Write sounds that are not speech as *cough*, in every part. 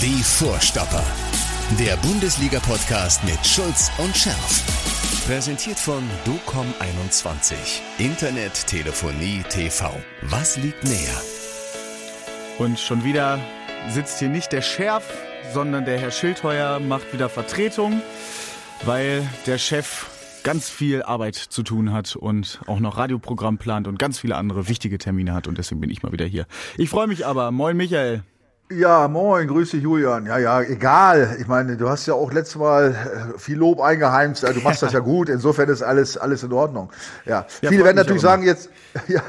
Die Vorstopper. Der Bundesliga-Podcast mit Schulz und Scherf. Präsentiert von DOCOM21. Internet, Telefonie, TV. Was liegt näher? Und schon wieder sitzt hier nicht der Schärf, sondern der Herr Schildheuer macht wieder Vertretung, weil der Chef ganz viel Arbeit zu tun hat und auch noch Radioprogramm plant und ganz viele andere wichtige Termine hat und deswegen bin ich mal wieder hier. Ich freue mich aber. Moin Michael. Ja, moin, grüße Julian. Ja, ja, egal. Ich meine, du hast ja auch letztes Mal äh, viel Lob eingeheimst. Du machst das ja gut. Insofern ist alles, alles in Ordnung. Ja, ja viele werden natürlich sagen jetzt, *laughs* ja,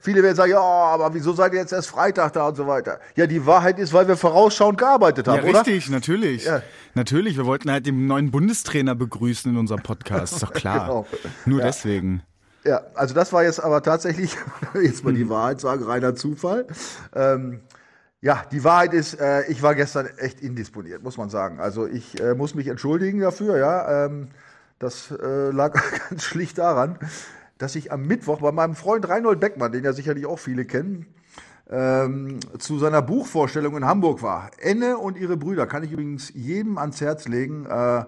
viele werden sagen, ja, aber wieso seid ihr jetzt erst Freitag da und so weiter? Ja, die Wahrheit ist, weil wir vorausschauend gearbeitet haben, ja, richtig, oder? natürlich. Ja. Natürlich, wir wollten halt den neuen Bundestrainer begrüßen in unserem Podcast. Ist doch klar. *laughs* genau. Nur deswegen. Ja, also das war jetzt aber tatsächlich, *laughs* jetzt mal die. Wahrheit sagen, reiner Zufall. Ähm, ja, die Wahrheit ist, äh, ich war gestern echt indisponiert, muss man sagen. Also ich äh, muss mich entschuldigen dafür, ja. Ähm, das äh, lag *laughs* ganz schlicht daran, dass ich am Mittwoch bei meinem Freund Reinhold Beckmann, den ja sicherlich auch viele kennen, ähm, zu seiner Buchvorstellung in Hamburg war. Enne und ihre Brüder kann ich übrigens jedem ans Herz legen. Äh,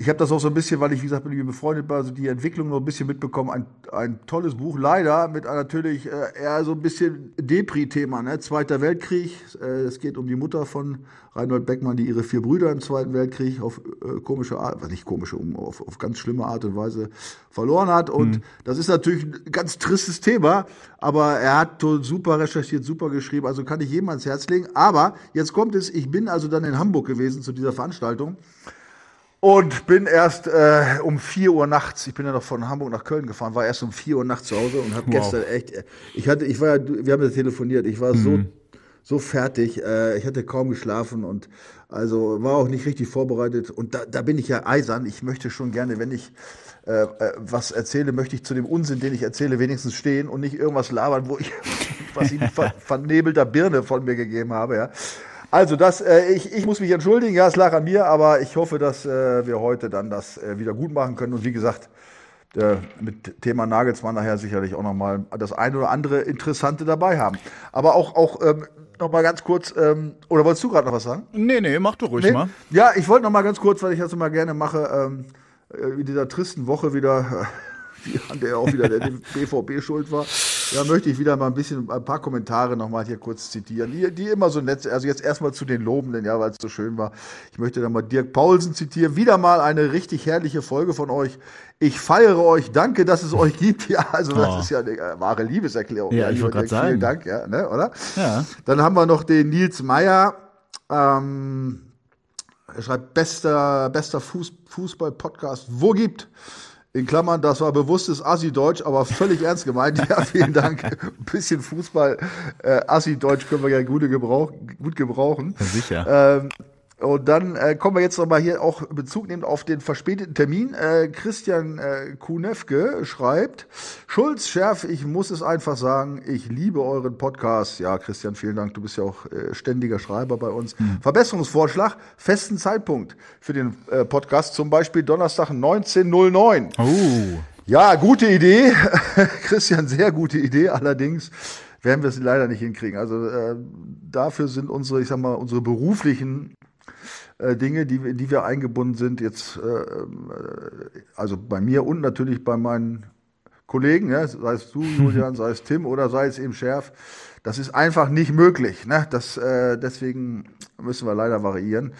ich habe das auch so ein bisschen, weil ich, wie gesagt, mit ihm befreundet war, also die Entwicklung noch ein bisschen mitbekommen. Ein, ein tolles Buch, leider mit natürlich äh, eher so ein bisschen Depri-Thema. Ne? Zweiter Weltkrieg, äh, es geht um die Mutter von Reinhold Beckmann, die ihre vier Brüder im Zweiten Weltkrieg auf äh, komische Art, was nicht komische, um, auf, auf ganz schlimme Art und Weise verloren hat. Und mhm. das ist natürlich ein ganz tristes Thema, aber er hat super recherchiert, super geschrieben, also kann ich jedem ans Herz legen. Aber jetzt kommt es, ich bin also dann in Hamburg gewesen zu dieser Veranstaltung. Und bin erst äh, um 4 Uhr nachts, ich bin ja noch von Hamburg nach Köln gefahren, war erst um 4 Uhr nachts zu Hause und habe wow. gestern echt, ich hatte, ich war ja, wir haben ja telefoniert, ich war mhm. so, so fertig, äh, ich hatte kaum geschlafen und also war auch nicht richtig vorbereitet und da, da bin ich ja eisern, ich möchte schon gerne, wenn ich äh, äh was erzähle, möchte ich zu dem Unsinn, den ich erzähle, wenigstens stehen und nicht irgendwas labern, wo ich *laughs* was ich ver *laughs* vernebelter Birne von mir gegeben habe, ja. Also das, äh, ich, ich muss mich entschuldigen, ja, es lag an mir, aber ich hoffe, dass äh, wir heute dann das äh, wieder gut machen können. Und wie gesagt, mit Thema Nagelsmann nachher sicherlich auch nochmal das eine oder andere Interessante dabei haben. Aber auch, auch ähm, noch mal ganz kurz, ähm, oder wolltest du gerade noch was sagen? Nee, nee, mach du ruhig nee? mal. Ja, ich wollte noch mal ganz kurz, weil ich das immer gerne mache, ähm, äh, in dieser tristen Woche wieder *laughs* an der auch wieder der BVB *laughs* schuld war. Da möchte ich wieder mal ein bisschen ein paar Kommentare nochmal hier kurz zitieren, die, die immer so nett sind. Also jetzt erstmal zu den Lobenden, ja, weil es so schön war. Ich möchte dann mal Dirk Paulsen zitieren. Wieder mal eine richtig herrliche Folge von euch. Ich feiere euch, danke, dass es euch gibt. Ja, also das oh. ist ja eine äh, wahre Liebeserklärung. Ja, ja ich wollte gerade sagen. Vielen Dank, ja, ne, oder? Ja. Dann haben wir noch den Nils Meyer. Ähm, er schreibt bester, bester Fuß, Fußball-Podcast, wo gibt. In Klammern, das war bewusstes Assi-Deutsch, aber völlig ernst gemeint. *laughs* Ja, vielen Dank. Ein bisschen Fußball, äh, Assi-Deutsch können wir ja gut, gebrauch, gut gebrauchen. Sicher. Ähm, und dann äh, kommen wir jetzt nochmal hier auch Bezug nehmen auf den verspäteten Termin. Äh, Christian äh, Kunewke schreibt, Schulz, Schärf, ich muss es einfach sagen, ich liebe euren Podcast. Ja, Christian, vielen Dank, du bist ja auch äh, ständiger Schreiber bei uns. Hm. Verbesserungsvorschlag, festen Zeitpunkt für den äh, Podcast, zum Beispiel Donnerstag 19.09. Oh. Ja, gute Idee. *laughs* Christian, sehr gute Idee. Allerdings werden wir es leider nicht hinkriegen. Also äh, dafür sind unsere, ich sag mal, unsere beruflichen äh, Dinge, die, in die wir eingebunden sind, jetzt, äh, äh, also bei mir und natürlich bei meinen Kollegen, ja, sei es du, *laughs* Julian, sei es Tim oder sei es eben Schärf, das ist einfach nicht möglich. Ne? Das, äh, deswegen müssen wir leider variieren.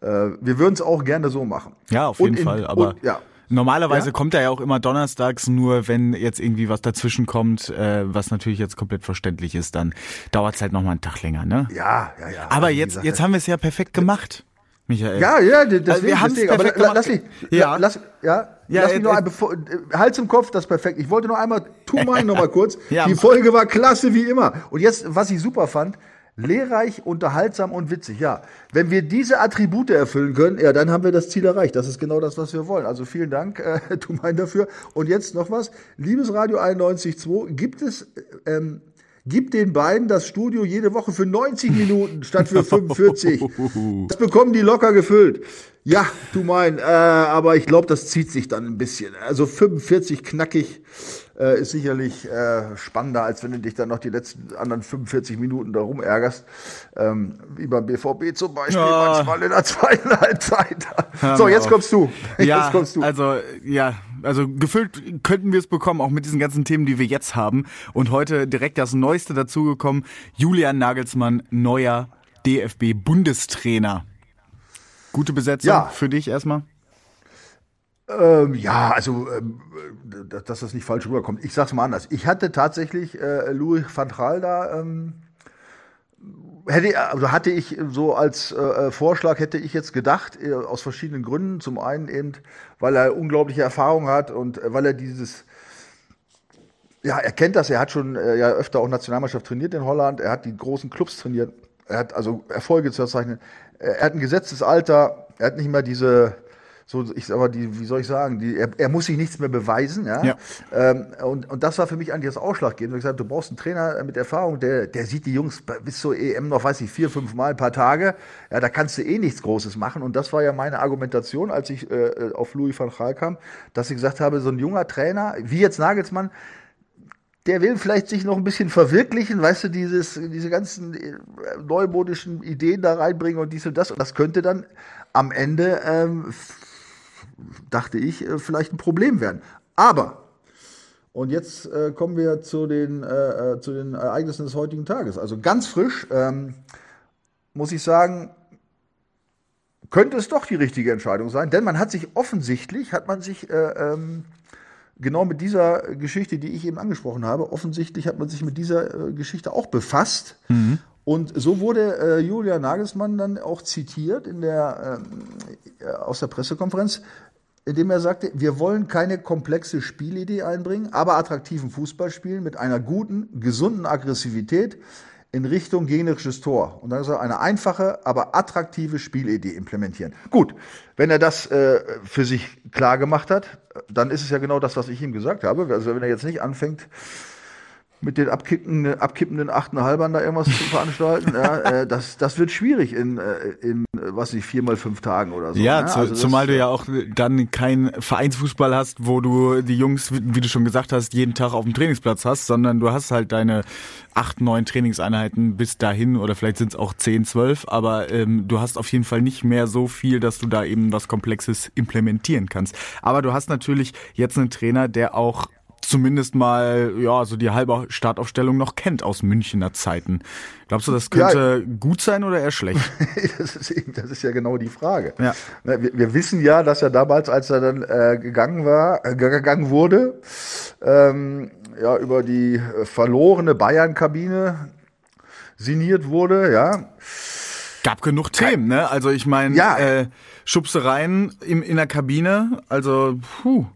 Äh, wir würden es auch gerne so machen. Ja, auf jeden in, Fall, aber. Und, ja, Normalerweise ja? kommt er ja auch immer donnerstags, nur wenn jetzt irgendwie was dazwischen kommt, äh, was natürlich jetzt komplett verständlich ist, dann dauert es halt nochmal einen Tag länger, ne? Ja, ja, ja. Aber jetzt, gesagt, jetzt haben wir es ja perfekt gemacht. Michael. Ja, ja, deswegen, also wir haben es aber la, lass mich, ja, lass, ja, ja lass mich äh, noch ein, bevor, Hals im Kopf, das ist perfekt. Ich wollte noch einmal, tu mal *laughs* noch mal kurz. ja, die Folge war klasse wie immer. Und jetzt, was ich super fand, lehrreich, unterhaltsam und witzig. Ja, wenn wir diese Attribute erfüllen können, ja, dann haben wir das Ziel erreicht. Das ist genau das, was wir wollen. Also vielen Dank, äh, *laughs* mein dafür. Und jetzt noch was. Liebes Radio 91.2, gibt es ähm, Gib den beiden das Studio jede Woche für 90 Minuten statt für 45. *laughs* Das bekommen die locker gefüllt. Ja, du mein, äh, aber ich glaube, das zieht sich dann ein bisschen. Also 45 knackig äh, ist sicherlich äh, spannender, als wenn du dich dann noch die letzten anderen 45 Minuten darum ärgerst. Ähm, wie beim BVB zum Beispiel, ja. manchmal in der *laughs* zweiten Halbzeit. so, jetzt auf. kommst du. *laughs* Ja, jetzt kommst du. Also, ja, also gefüllt könnten wir es bekommen, auch mit diesen ganzen Themen, die wir jetzt haben. Und heute direkt das Neueste dazugekommen. Julian Nagelsmann, neuer DFB-Bundestrainer. Gute Besetzung ja. für dich erstmal? Ähm, ja, also, ähm, dass das nicht falsch rüberkommt. Ich sag's mal anders. Ich hatte tatsächlich äh, Louis van Gaal da, ähm, hätte, also hatte ich so als äh, Vorschlag, hätte ich jetzt gedacht, äh, aus verschiedenen Gründen. Zum einen eben, weil er unglaubliche Erfahrung hat und äh, weil er dieses, ja, er kennt das, er hat schon äh, ja öfter auch Nationalmannschaft trainiert in Holland, er hat die großen Clubs trainiert, er hat also Erfolge zu verzeichnen, er hat ein gesetztes Alter, er hat nicht mehr diese, so ich mal, die, wie soll ich sagen, die, er, er muss sich nichts mehr beweisen, ja. ja. Ähm, und, und das war für mich eigentlich das Ausschlaggebende. Ich gesagt, du brauchst einen Trainer mit Erfahrung, der, der sieht die Jungs bis zur EM noch, weiß ich, vier, fünf Mal, ein paar Tage. Ja, da kannst du eh nichts Großes machen. Und das war ja meine Argumentation, als ich äh, auf Louis van Gaal kam, dass ich gesagt habe, so ein junger Trainer, wie jetzt Nagelsmann, der will vielleicht sich noch ein bisschen verwirklichen, weißt du, dieses, diese ganzen äh, neumodischen Ideen da reinbringen und dies und das. Und das könnte dann am Ende ähm, dachte ich, äh, vielleicht ein Problem werden. Aber, und jetzt äh, kommen wir zu den, äh, äh, zu den Ereignissen des heutigen Tages. Also ganz frisch, ähm, muss ich sagen, könnte es doch die richtige Entscheidung sein, denn man hat sich offensichtlich, hat man sich äh, ähm, genau mit dieser Geschichte, die ich eben angesprochen habe, offensichtlich hat man sich mit dieser äh, Geschichte auch befasst. Mhm. Und so wurde äh, Julia Nagelsmann dann auch zitiert in der, äh, aus der Pressekonferenz indem er sagte, wir wollen keine komplexe Spielidee einbringen, aber attraktiven Fußball spielen mit einer guten, gesunden Aggressivität in Richtung gegnerisches Tor. Und dann soll eine einfache, aber attraktive Spielidee implementieren. Gut, wenn er das äh, für sich klar gemacht hat, dann ist es ja genau das, was ich ihm gesagt habe. Also wenn er jetzt nicht anfängt, mit den abkippenden, abkippenden Achtenhalbern da irgendwas zu veranstalten, ja, äh, das, das wird schwierig in, äh, in was nicht, vier mal fünf Tagen oder so. Ja, ne? also zumal du ja auch dann kein Vereinsfußball hast, wo du die Jungs, wie du schon gesagt hast, jeden Tag auf dem Trainingsplatz hast, sondern du hast halt deine acht, neun Trainingseinheiten bis dahin oder vielleicht sind es auch zehn, zwölf, aber ähm, du hast auf jeden Fall nicht mehr so viel, dass du da eben was Komplexes implementieren kannst. Aber du hast natürlich jetzt einen Trainer, der auch zumindest mal ja so die halbe Startaufstellung noch kennt aus Münchner Zeiten. Glaubst du, das könnte ja. gut sein oder eher schlecht? *laughs* das, ist eben, das ist ja genau die Frage. Ja. Wir, wir, wissen ja, dass er damals, als er dann äh, gegangen war, äh, gegangen wurde, ähm, ja über die äh, verlorene Bayern-Kabine siniert wurde, ja. Gab genug Themen, ne? Also ich meine, ja. äh, Schubsereien im, in der Kabine, also puh.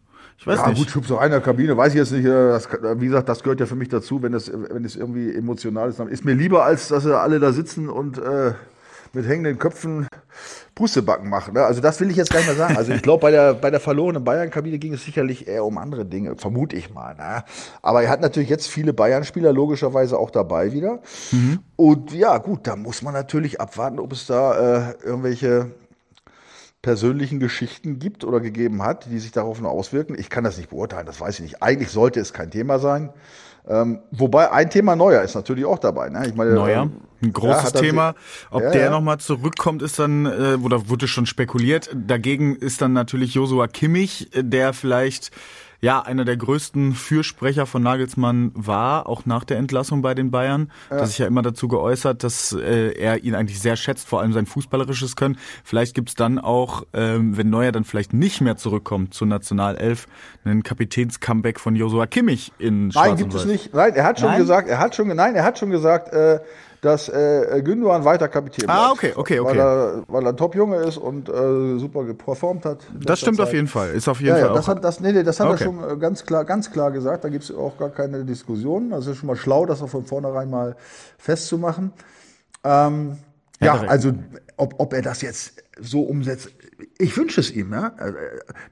Ich weiß ja, nicht. gut, Schubs auch einer Kabine, weiß ich jetzt nicht. Äh, das, wie gesagt, das gehört ja für mich dazu, wenn es wenn es irgendwie emotional ist. Ist mir lieber, als dass sie alle da sitzen und äh, mit hängenden Köpfen Pustebacken machen. Ne? Also das will ich jetzt gar nicht mehr sagen. Also ich glaube, bei der, bei der verlorenen Bayern-Kabine ging es sicherlich eher um andere Dinge, vermute ich mal. Ne? Aber er hat natürlich jetzt viele Bayern-Spieler logischerweise auch dabei wieder. Mhm. Und ja, gut, da muss man natürlich abwarten, ob es da äh, irgendwelche persönlichen Geschichten gibt oder gegeben hat, die sich darauf nur auswirken. Ich kann das nicht beurteilen, das weiß ich nicht. Eigentlich sollte es kein Thema sein. Ähm, wobei ein Thema Neuer ist natürlich auch dabei. Ne? Ich meine, Neuer, ähm, ein großes ja, Thema. Ob ja, der ja. nochmal zurückkommt, ist dann, äh, oder wurde schon spekuliert. Dagegen ist dann natürlich Josua Kimmich, der vielleicht ja einer der größten Fürsprecher von Nagelsmann war, auch nach der Entlassung bei den Bayern. Ja. Dass sich ja immer dazu geäußert, dass äh, er ihn eigentlich sehr schätzt, vor allem sein fußballerisches Können. Vielleicht gibt's dann auch, ähm, wenn Neuer dann vielleicht nicht mehr zurückkommt zur Nationalelf, einen Kapitäns-Comeback von Josua Kimmich in Schwarz Nein, gibt es nicht. Nein, er hat schon nein? gesagt, er hat schon, nein, er hat schon gesagt, äh, dass äh, Gündogan weiter Kapitän Ah, okay, okay, okay. Weil er, weil er ein Top-Junge ist und äh, super performt hat. Das stimmt Zeit. auf jeden Fall. Ist auf jeden ja, Fall ja, das hat, das, nee, nee, das hat okay. er schon äh, ganz klar, ganz klar gesagt. Da gibt es auch gar keine Diskussion. Also ist schon mal schlau, das auch von vornherein mal festzumachen. Ähm, ja, ja also ob, ob er das jetzt so umsetzt, ich wünsche es ihm, ja. Äh,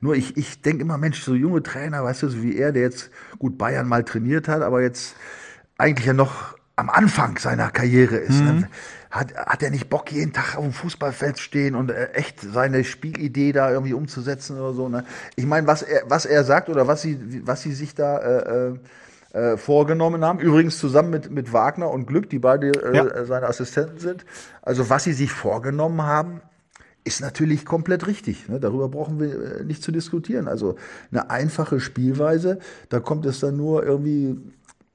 nur ich, ich denke immer, Mensch, so junge Trainer, weißt du, so wie er, der jetzt gut Bayern mal trainiert hat, aber jetzt eigentlich ja noch am Anfang seiner Karriere ist. Ne? Mhm. Hat, hat er nicht Bock, jeden Tag auf dem Fußballfeld stehen und äh, echt seine Spielidee da irgendwie umzusetzen oder so? Ne? Ich meine, was er, was er sagt oder was sie, was sie sich da äh, äh, äh, vorgenommen haben. Übrigens zusammen mit, mit Wagner und Glück, die beide äh, ja. seine Assistenten sind. Also was sie sich vorgenommen haben, ist natürlich komplett richtig. Ne? Darüber brauchen wir äh, nicht zu diskutieren. Also eine einfache Spielweise, da kommt es dann nur irgendwie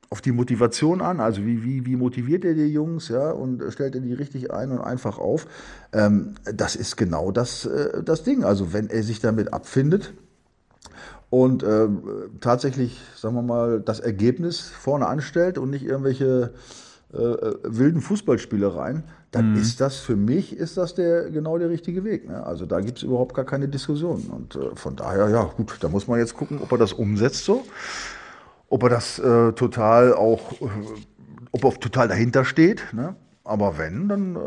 auf die Motivation an, also wie, wie, wie motiviert er die Jungs, ja, und stellt er die richtig ein und einfach auf. Ähm, das ist genau das, äh, das Ding. Also wenn er sich damit abfindet und äh, tatsächlich, sagen wir mal, das Ergebnis vorne anstellt und nicht irgendwelche äh, äh wilden Fußballspielereien, dann mhm. ist das für mich ist das der genau der richtige Weg. Ne? Also da gibt es überhaupt gar keine Diskussion. Und äh, von daher, ja gut, da muss man jetzt gucken, ob er das umsetzt so, ob er das äh, total auch, äh, ob er total dahinter steht. Ne? Aber wenn, dann, äh,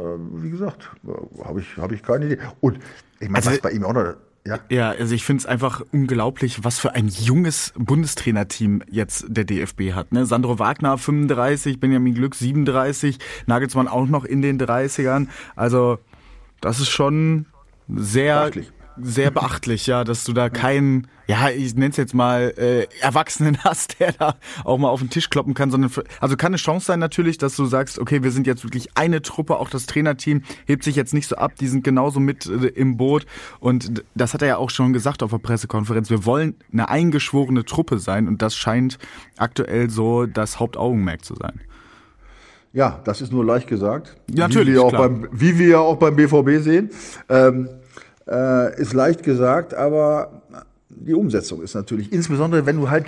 wie gesagt, äh, habe ich, hab ich keine Idee. Und ich meine, also, was bei ihm auch noch ja. ja, also ich finde es einfach unglaublich, was für ein junges Bundestrainerteam jetzt der DFB hat. Ne? Sandro Wagner 35, Benjamin Glück 37, Nagelsmann auch noch in den 30ern. Also das ist schon sehr Beachtlich sehr *laughs* beachtlich, ja, dass du da keinen, ja, ich nenne es jetzt mal äh, Erwachsenen *laughs* hast, der da auch mal auf den Tisch kloppen kann, sondern für, also kann eine Chance sein natürlich, dass du sagst, okay, wir sind jetzt wirklich eine Truppe, auch das Trainerteam hebt sich jetzt nicht so ab, die sind genauso mit äh, im Boot und das hat er ja auch schon gesagt auf der Pressekonferenz. Wir wollen eine eingeschworene Truppe sein und das scheint aktuell so das Hauptaugenmerk zu sein. Ja, das ist nur leicht gesagt. Ja, natürlich. Wie wir, auch beim, wie wir ja auch beim BVB sehen. Ähm, äh, ist leicht gesagt, aber die Umsetzung ist natürlich, insbesondere wenn du halt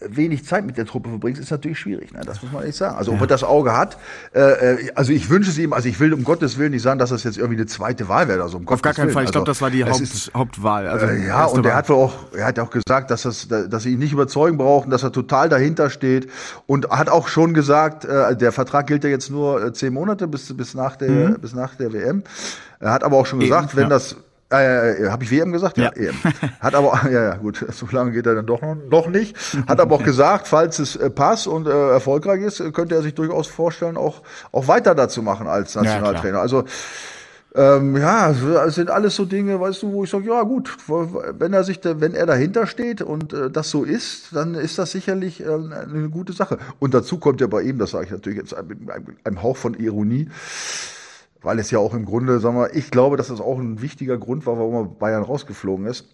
wenig Zeit mit der Truppe verbringst, ist natürlich schwierig. Ne? Das muss man ehrlich sagen. Also ob er das Auge hat, äh, äh, also ich wünsche es ihm, also ich will um Gottes Willen nicht sagen, dass das jetzt irgendwie eine zweite Wahl wäre. Also um Auf Gottes gar keinen Willen. Fall. Ich also, glaube, das war die Haupt, ist, Hauptwahl. Also äh, ja, und er hat wohl auch, er hat auch gesagt, dass das, dass sie ihn nicht überzeugen brauchen, dass er total dahinter steht und hat auch schon gesagt, äh, der Vertrag gilt ja jetzt nur äh, zehn Monate bis bis nach der mhm. bis nach der WM. Er hat aber auch schon gesagt, Eben, wenn ja. das äh, äh, Habe ich WM gesagt? Ja. ja. EM. Hat aber, *laughs* ja, ja, gut, so lange geht er dann doch noch, nicht. Hat aber auch gesagt, falls es äh, passt und äh, erfolgreich ist, könnte er sich durchaus vorstellen, auch, auch weiter dazu machen als Nationaltrainer. Ja, also, ähm, ja, es sind alles so Dinge, weißt du, wo ich sage, ja gut, wenn er sich, wenn er dahinter steht und äh, das so ist, dann ist das sicherlich äh, eine gute Sache. Und dazu kommt ja bei ihm, das sage ich natürlich jetzt mit einem, einem Hauch von Ironie, weil es ja auch im Grunde, sagen wir, ich glaube, dass das auch ein wichtiger Grund war, warum er Bayern rausgeflogen ist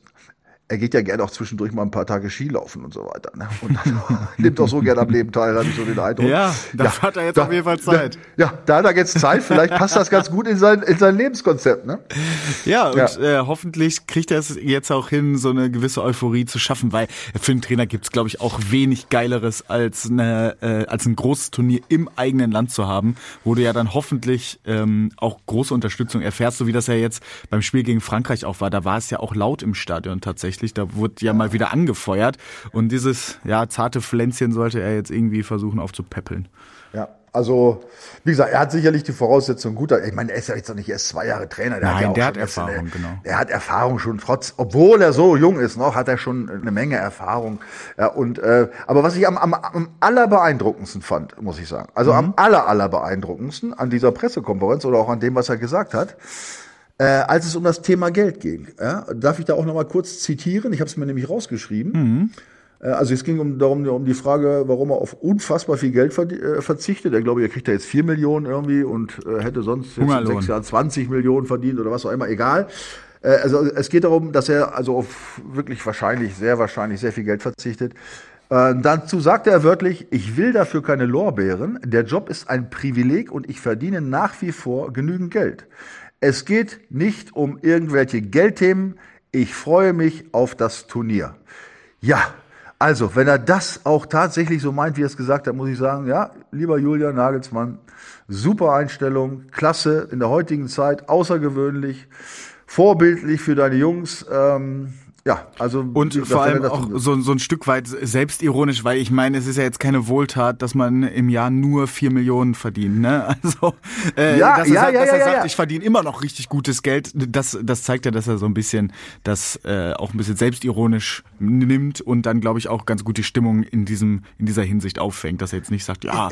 er geht ja gerne auch zwischendurch mal ein paar Tage Skilaufen und so weiter. Ne? Und *laughs* nimmt auch so gerne am Leben teil, habe ich so den Eindruck. Ja, da ja, hat er jetzt da, auf jeden Fall Zeit. Da, ja, da hat er jetzt Zeit. Vielleicht passt das ganz gut in sein, in sein Lebenskonzept. Ne? Ja, und ja. Äh, hoffentlich kriegt er es jetzt auch hin, so eine gewisse Euphorie zu schaffen, weil für einen Trainer gibt's glaube ich, auch wenig Geileres, als, eine, äh, als ein großes Turnier im eigenen Land zu haben, wo du ja dann hoffentlich ähm, auch große Unterstützung erfährst, so wie das ja jetzt beim Spiel gegen Frankreich auch war. Da war es ja auch laut im Stadion tatsächlich tatsächlich. Da wurde ja mal wieder angefeuert. Und dieses ja, zarte Pflänzchen sollte er jetzt irgendwie versuchen aufzupäppeln. Ja, also, wie gesagt, er hat sicherlich die Voraussetzungen gut. Ich meine, er ist ja jetzt noch nicht erst zwei Jahre Trainer. Der Nein, hat ja auch der hat Erfahrung, eine, genau. Er hat Erfahrung schon, trotz, obwohl er so jung ist noch, hat er schon eine Menge Erfahrung. Ja, und, äh, aber was ich am, am, am allerbeeindruckendsten fand, muss ich sagen, also mhm. am aller, allerbeeindruckendsten an dieser Pressekonferenz oder auch an dem, was er gesagt hat, äh, als es um das Thema Geld ging. Ja? Darf ich da auch noch mal kurz zitieren? Ich habe es mir nämlich rausgeschrieben. Mhm. Äh, also es ging um, darum, um die Frage, warum er auf unfassbar viel Geld äh, verzichtet. Er glaube, er kriegt da jetzt vier Millionen irgendwie und äh, hätte sonst in sechs Jahren 20 Millionen verdient oder was auch immer, egal. Äh, also es geht darum, dass er also auf wirklich wahrscheinlich, sehr wahrscheinlich sehr viel Geld verzichtet. Äh, dazu sagte er wörtlich, ich will dafür keine Lorbeeren. Der Job ist ein Privileg und ich verdiene nach wie vor genügend Geld. Es geht nicht um irgendwelche Geldthemen. Ich freue mich auf das Turnier. Ja, also, wenn er das auch tatsächlich so meint, wie er es gesagt hat, muss ich sagen, ja, lieber Julian Nagelsmann, super Einstellung, klasse, in der heutigen Zeit außergewöhnlich, vorbildlich für deine Jungs. Ähm, ja, also und vor allem auch so, so ein Stück weit selbstironisch, weil ich meine, es ist ja jetzt keine Wohltat, dass man im Jahr nur vier Millionen verdient. Ne? *laughs* Also äh, ja, dass er, ja, sagt, ja, dass er ja, sagt, ja. ich verdiene immer noch richtig gutes Geld, das, das zeigt ja, dass er so ein bisschen das äh, auch ein bisschen selbstironisch nimmt und dann, glaube ich, auch ganz gut die Stimmung in diesem in dieser Hinsicht auffängt, dass er jetzt nicht sagt, ja,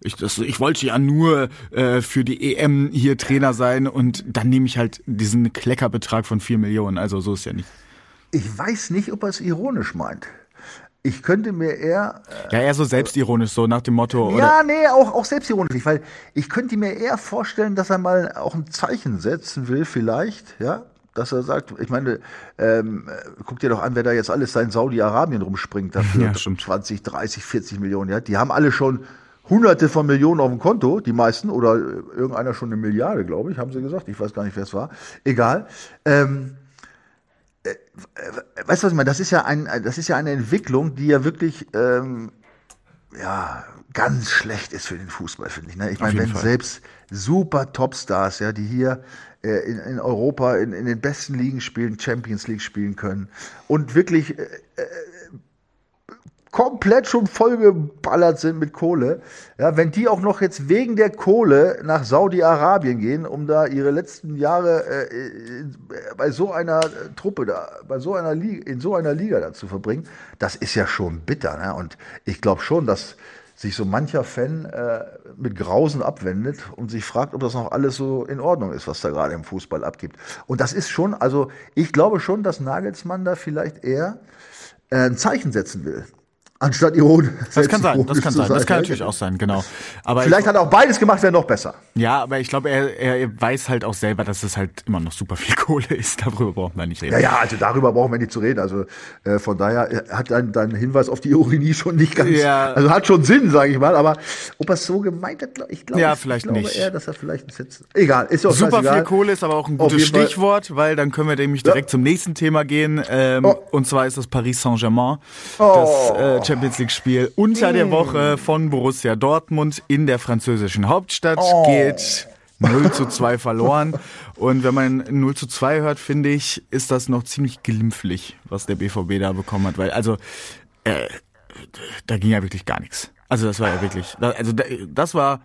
ich, das, ich wollte ja nur äh, für die EM hier Trainer sein und dann nehme ich halt diesen Kleckerbetrag von vier Millionen. Also so ist ja nicht. Ich weiß nicht, ob er es ironisch meint. Ich könnte mir eher. Äh, ja, eher so selbstironisch, so nach dem Motto. Ja, nee, auch, auch selbstironisch, weil ich könnte mir eher vorstellen, dass er mal auch ein Zeichen setzen will, vielleicht, ja, dass er sagt, ich meine, ähm, guck dir doch an, wer da jetzt alles sein Saudi-Arabien rumspringt dafür. *laughs* Ja, 20, 30, 40 Millionen, ja. Die haben alle schon hunderte von Millionen auf dem Konto, die meisten, oder irgendeiner schon eine Milliarde, glaube ich, haben sie gesagt. Ich weiß gar nicht, wer es war. Egal. Ähm, äh, weißt du, was ich meine? Das ist ja ein, das ist ja eine Entwicklung, die ja wirklich, ähm, ja, ganz schlecht ist für den Fußball, finde ich. Ne? Ich meine, wenn Fall. selbst super Topstars, ja, die hier äh, in, in Europa in, in den besten Ligen spielen, Champions League spielen können und wirklich äh, äh komplett schon vollgeballert sind mit Kohle, ja, wenn die auch noch jetzt wegen der Kohle nach Saudi-Arabien gehen, um da ihre letzten Jahre äh, bei so einer Truppe da, bei so einer Liga, in so einer Liga da zu verbringen, das ist ja schon bitter. Ne? Und ich glaube schon, dass sich so mancher Fan äh, mit Grausen abwendet und sich fragt, ob das noch alles so in Ordnung ist, was da gerade im Fußball abgibt. Und das ist schon, also ich glaube schon, dass Nagelsmann da vielleicht eher äh, ein Zeichen setzen will anstatt ironisch. Das kann sein, das kann sein. Das kann natürlich auch sein, genau. Aber Vielleicht ich, hat er auch beides gemacht, wäre noch besser. Ja, aber ich glaube, er, er weiß halt auch selber, dass es halt immer noch super viel *laughs* Kohle ist. Darüber brauchen wir nicht reden. Ja, ja, also darüber brauchen wir nicht zu reden. Also äh, von daher hat dein, dein Hinweis auf die Ironie schon nicht ganz, ja. also hat schon Sinn, sage ich mal. Aber ob er es so gemeint hat, ich glaube, ja, vielleicht ich glaube nicht. eher, dass er vielleicht ein Sitz. Egal, ist auch Super viel Kohle ist aber auch ein gutes Stichwort, weil dann können wir nämlich direkt ja. zum nächsten Thema gehen. Ähm, oh. Und zwar ist das Paris Saint-Germain, oh. das äh, Champions League Spiel unter der Woche von Borussia Dortmund in der französischen Hauptstadt oh. geht 0 zu 2 verloren. Und wenn man 0 zu 2 hört, finde ich, ist das noch ziemlich glimpflich, was der BVB da bekommen hat. Weil, also, äh, da ging ja wirklich gar nichts. Also das war ja wirklich, also das war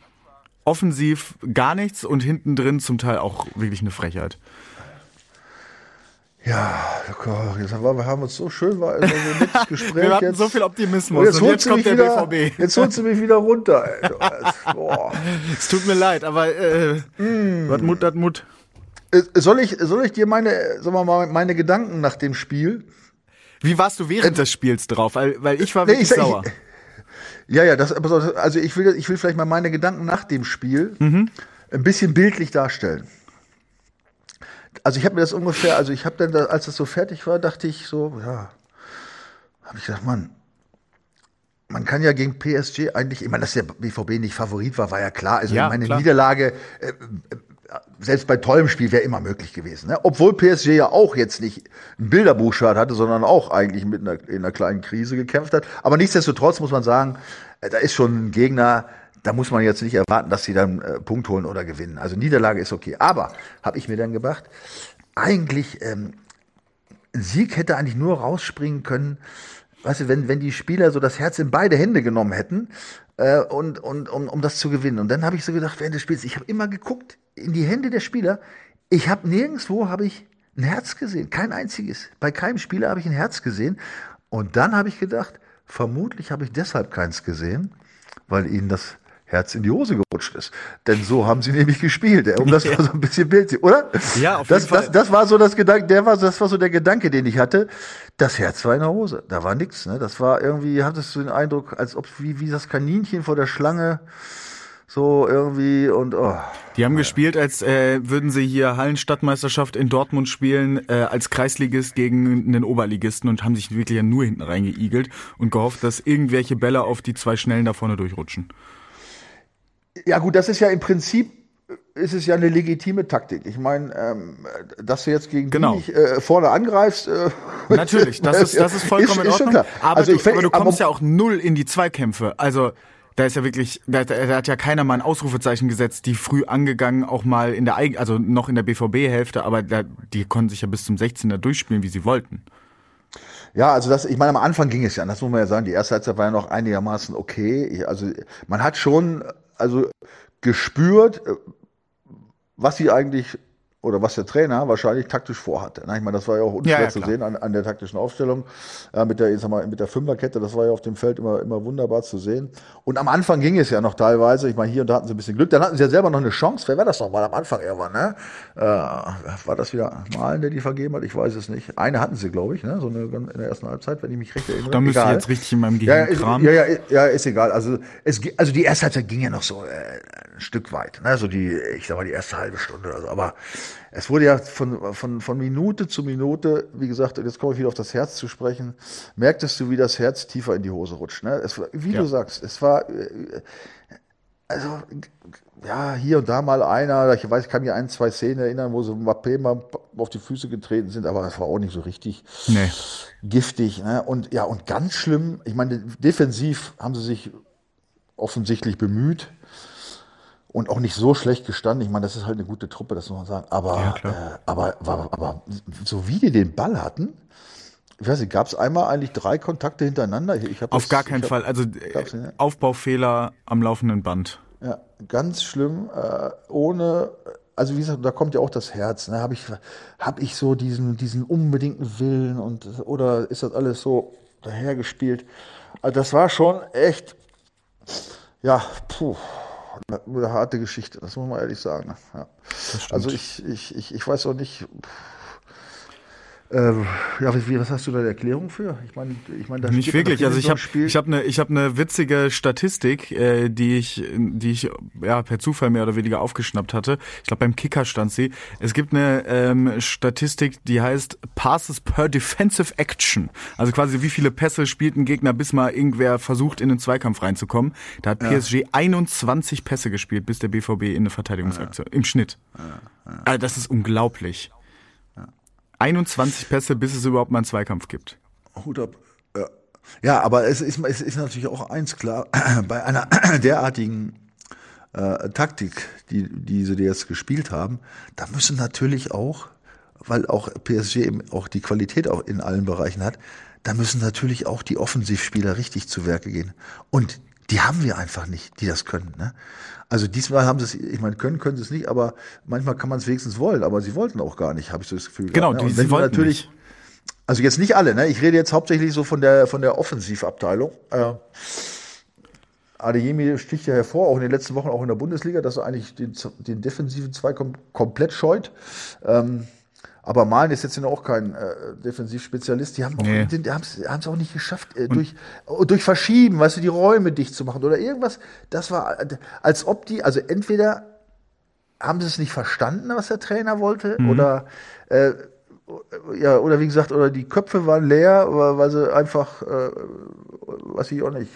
offensiv gar nichts und hinten drin zum Teil auch wirklich eine Frechheit. Ja, jetzt haben wir uns so schön, war also ein *laughs* Gespräch. wir hatten jetzt. so viel Optimismus und jetzt, und jetzt kommt der wieder, BVB. Jetzt holst du mich wieder runter. *laughs* es tut mir leid, aber äh, mm. was Mut hat Mut. Äh, soll ich, soll ich dir meine, sagen wir mal, meine Gedanken nach dem Spiel? Wie warst du während äh, des Spiels drauf? Weil, weil ich war wirklich nee, ich, sauer. Ich, ja, ja, das, also ich will, ich will vielleicht mal meine Gedanken nach dem Spiel mhm. ein bisschen bildlich darstellen also ich habe mir das ungefähr, also ich habe dann, da, als das so fertig war, dachte ich so, ja, habe ich gedacht, Mann, man kann ja gegen PSG eigentlich, ich meine, dass der BVB nicht Favorit war, war ja klar. Also ja, meine klar. Niederlage, äh, äh, selbst bei tollem Spiel wäre immer möglich gewesen. Ne? Obwohl PSG ja auch jetzt nicht ein Bilderbuchschad hatte, sondern auch eigentlich mit einer, in einer kleinen Krise gekämpft hat. Aber nichtsdestotrotz muss man sagen, äh, da ist schon ein Gegner, da muss man jetzt nicht erwarten, dass sie dann äh, Punkt holen oder gewinnen. Also Niederlage ist okay. Aber habe ich mir dann gedacht, eigentlich ähm, Sieg hätte eigentlich nur rausspringen können, weißt du, wenn, wenn die Spieler so das Herz in beide Hände genommen hätten äh, und, und um, um das zu gewinnen. Und dann habe ich so gedacht, während des Spiels, ich habe immer geguckt in die Hände der Spieler. Ich habe nirgendwo habe ich ein Herz gesehen, kein einziges. Bei keinem Spieler habe ich ein Herz gesehen. Und dann habe ich gedacht, vermutlich habe ich deshalb keins gesehen, weil ihnen das Herz in die Hose gerutscht ist. Denn so haben sie nämlich gespielt, um das mal so ein bisschen Bild, oder? Ja, auf das, jeden Fall. Das, das war so das Gedanke, der war, das war so der Gedanke, den ich hatte. Das Herz war in der Hose. Da war nichts, ne? Das war irgendwie, hattest du den Eindruck, als ob, wie, wie das Kaninchen vor der Schlange, so irgendwie und oh. Die haben ja. gespielt, als äh, würden sie hier Hallenstadtmeisterschaft in Dortmund spielen, äh, als Kreisligist gegen einen Oberligisten und haben sich wirklich ja nur hinten reingeigelt und gehofft, dass irgendwelche Bälle auf die zwei Schnellen da vorne durchrutschen. Ja gut, das ist ja im Prinzip ist es ja eine legitime Taktik. Ich meine, ähm, dass du jetzt gegen genau. die nicht äh, vorne angreifst. Äh, *laughs* Natürlich, das ist, das ist vollkommen ist, in Ordnung. Ist aber, also du, ich, aber du kommst aber, ja auch null in die Zweikämpfe. Also da ist ja wirklich, da, da, hat ja keiner mal ein Ausrufezeichen gesetzt, die früh angegangen, auch mal in der also noch in der BVB-Hälfte, aber da, die konnten sich ja bis zum 16er durchspielen, wie sie wollten. Ja, also das, ich meine, am Anfang ging es ja, das muss man ja sagen, die erste Halbzeit war ja noch einigermaßen okay. Also man hat schon, also gespürt, äh, was sie eigentlich oder was der Trainer wahrscheinlich taktisch vorhatte. Ich meine, das war ja auch unschwer ja, ja, zu sehen an, an, der taktischen Aufstellung äh, mit der, ich sag mal, mit der Fünferkette. Das war ja auf dem Feld immer, immer wunderbar zu sehen. Und am Anfang ging es ja noch teilweise. Ich meine, hier und da hatten sie ein bisschen Glück. Dann hatten sie ja selber noch eine Chance. Wer war das noch mal am Anfang irgendwann, ne? Äh, war das wieder Malen, der die vergeben hat? Ich weiß es nicht. Eine hatten sie, glaube ich, ne? So eine in der ersten Halbzeit, wenn ich mich recht erinnere. Da müsste ich jetzt richtig in meinem Gehirn ja, kramen. Ja, ja, ja, ist egal. Also, es, also die erste Halbzeit ging ja noch so äh, ein Stück weit. Ne? So die, ich sag mal, die erste halbe Stunde oder so. Aber es wurde ja von, von, von Minute zu Minute, wie gesagt, jetzt komme ich wieder auf das Herz zu sprechen, merktest du, wie das Herz tiefer in die Hose rutscht. Ne? Es, wie ja. du sagst, es war, äh, also, ja, hier und da mal einer, ich weiß, ich kann mir ein, zwei Szenen erinnern, wo so Mbappé mal auf die Füße getreten sind, aber das war auch nicht so richtig nee. giftig. Ne? Und ja, und ganz schlimm, ich meine, defensiv haben sie sich offensichtlich bemüht und auch nicht so schlecht gestanden. Ich meine, das ist halt eine gute Truppe, das muss man sagen. Aber, ja, äh, aber, aber, aber so wie die den Ball hatten, ich weiß nicht, gab es einmal eigentlich drei Kontakte hintereinander? Ich Auf das, gar keinen Fall. Also äh, Aufbaufehler am laufenden Band. Ja, ganz schlimm. Äh, ohne, also wie gesagt, da kommt ja auch das Herz. Ne? Habe ich, hab ich so diesen, diesen unbedingten Willen und oder ist das alles so dahergespielt? Also das war schon echt, ja, puh eine harte Geschichte, das muss man ehrlich sagen. Ja. Also ich, ich, ich, ich weiß auch nicht. Äh, ja, wie, was hast du da eine Erklärung für? Ich meine, ich meine, nicht wirklich. Also ich habe ich habe eine ich habe eine witzige Statistik, äh, die ich die ich ja per Zufall mehr oder weniger aufgeschnappt hatte. Ich glaube beim Kicker stand sie. Es gibt eine ähm, Statistik, die heißt Passes per Defensive Action. Also quasi wie viele Pässe spielt ein Gegner, bis mal irgendwer versucht in den Zweikampf reinzukommen. Da hat PSG ja. 21 Pässe gespielt, bis der BVB in eine Verteidigungsaktion ja. im Schnitt. Ja. Also das ist unglaublich. 21 Pässe, bis es überhaupt mal einen Zweikampf gibt. Hut ab. Ja, aber es ist, es ist natürlich auch eins klar, *clears throat* bei einer *clears throat* derartigen äh, Taktik, die, die sie jetzt gespielt haben, da müssen natürlich auch, weil auch PSG eben auch die Qualität auch in allen Bereichen hat, da müssen natürlich auch die Offensivspieler richtig zu Werke gehen. Und die haben wir einfach nicht, die das können. Ne? Also diesmal haben sie es, ich meine, können, können sie es nicht, aber manchmal kann man es wenigstens wollen, aber sie wollten auch gar nicht, habe ich so das Gefühl. Genau, gehabt, ne? die, sie wollten natürlich. Nicht. Also jetzt nicht alle, ne? Ich rede jetzt hauptsächlich so von der von der Offensivabteilung. Äh, Adeyemi sticht ja hervor, auch in den letzten Wochen, auch in der Bundesliga, dass er eigentlich den, den defensiven Zweikampf komplett scheut. Ähm, aber Malen ist jetzt ja auch kein äh, Defensivspezialist. Die haben nee. es auch nicht geschafft, äh, durch, durch Verschieben, weißt du, die Räume dicht zu machen oder irgendwas. Das war, als ob die, also entweder haben sie es nicht verstanden, was der Trainer wollte, mhm. oder äh, ja, oder wie gesagt, oder die Köpfe waren leer, weil sie einfach, äh, weiß ich auch nicht,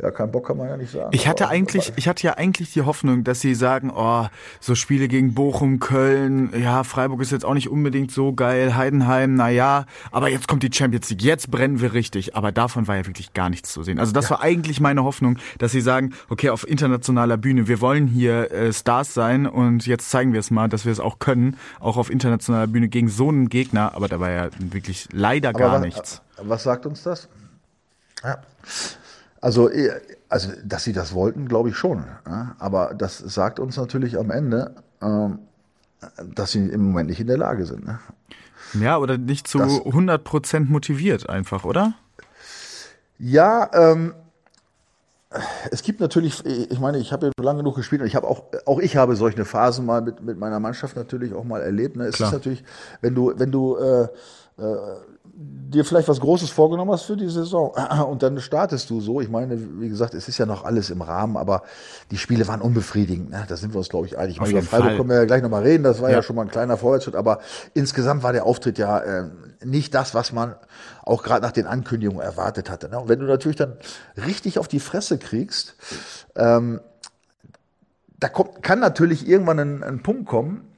ja, keinen Bock kann man ja nicht sagen. Ich hatte eigentlich, ich hatte ja eigentlich die Hoffnung, dass sie sagen, oh, so Spiele gegen Bochum, Köln, ja, Freiburg ist jetzt auch nicht unbedingt so geil, Heidenheim, na ja, aber jetzt kommt die Champions League, jetzt brennen wir richtig. Aber davon war ja wirklich gar nichts zu sehen. Also das ja. war eigentlich meine Hoffnung, dass sie sagen, okay, auf internationaler Bühne, wir wollen hier äh, Stars sein und jetzt zeigen wir es mal, dass wir es auch können, auch auf internationaler Bühne gegen so einen Gegner. Aber da war ja wirklich leider aber gar was, nichts. Was sagt uns das? Ja. Also, äh, also, dass sie das wollten, glaube ich schon. Aber das sagt uns natürlich am Ende, ähm, dass sie im Moment nicht in der Lage sind. Ne? Ja, oder nicht zu das, 100% motiviert einfach, oder? Ja, ähm, es gibt natürlich, ich meine, ich habe ja lange genug gespielt und ich habe auch, auch ich habe solche Phasen mal mit, mit meiner Mannschaft natürlich auch mal erlebt. Ne? Es Klar. ist natürlich, wenn du, wenn du äh, äh, dir vielleicht was Großes vorgenommen hast für die Saison *clears throat* und dann startest du so. Ich meine, wie gesagt, es ist ja noch alles im Rahmen, aber die Spiele waren unbefriedigend. Ne? Da sind wir uns, glaube ich, einig. Ich meine, über Freiburg Fall. können wir ja gleich nochmal reden. Das war ja. ja. schon mal ein kleiner Vorwärtsschritt, aber insgesamt war der Auftritt ja äh, nicht das, was man auch gerade nach den Ankündigungen erwartet hatte. Ne? Und wenn du natürlich dann richtig auf die Fresse kriegst, ähm, da kommt, kann natürlich irgendwann ein, ein Punkt kommen,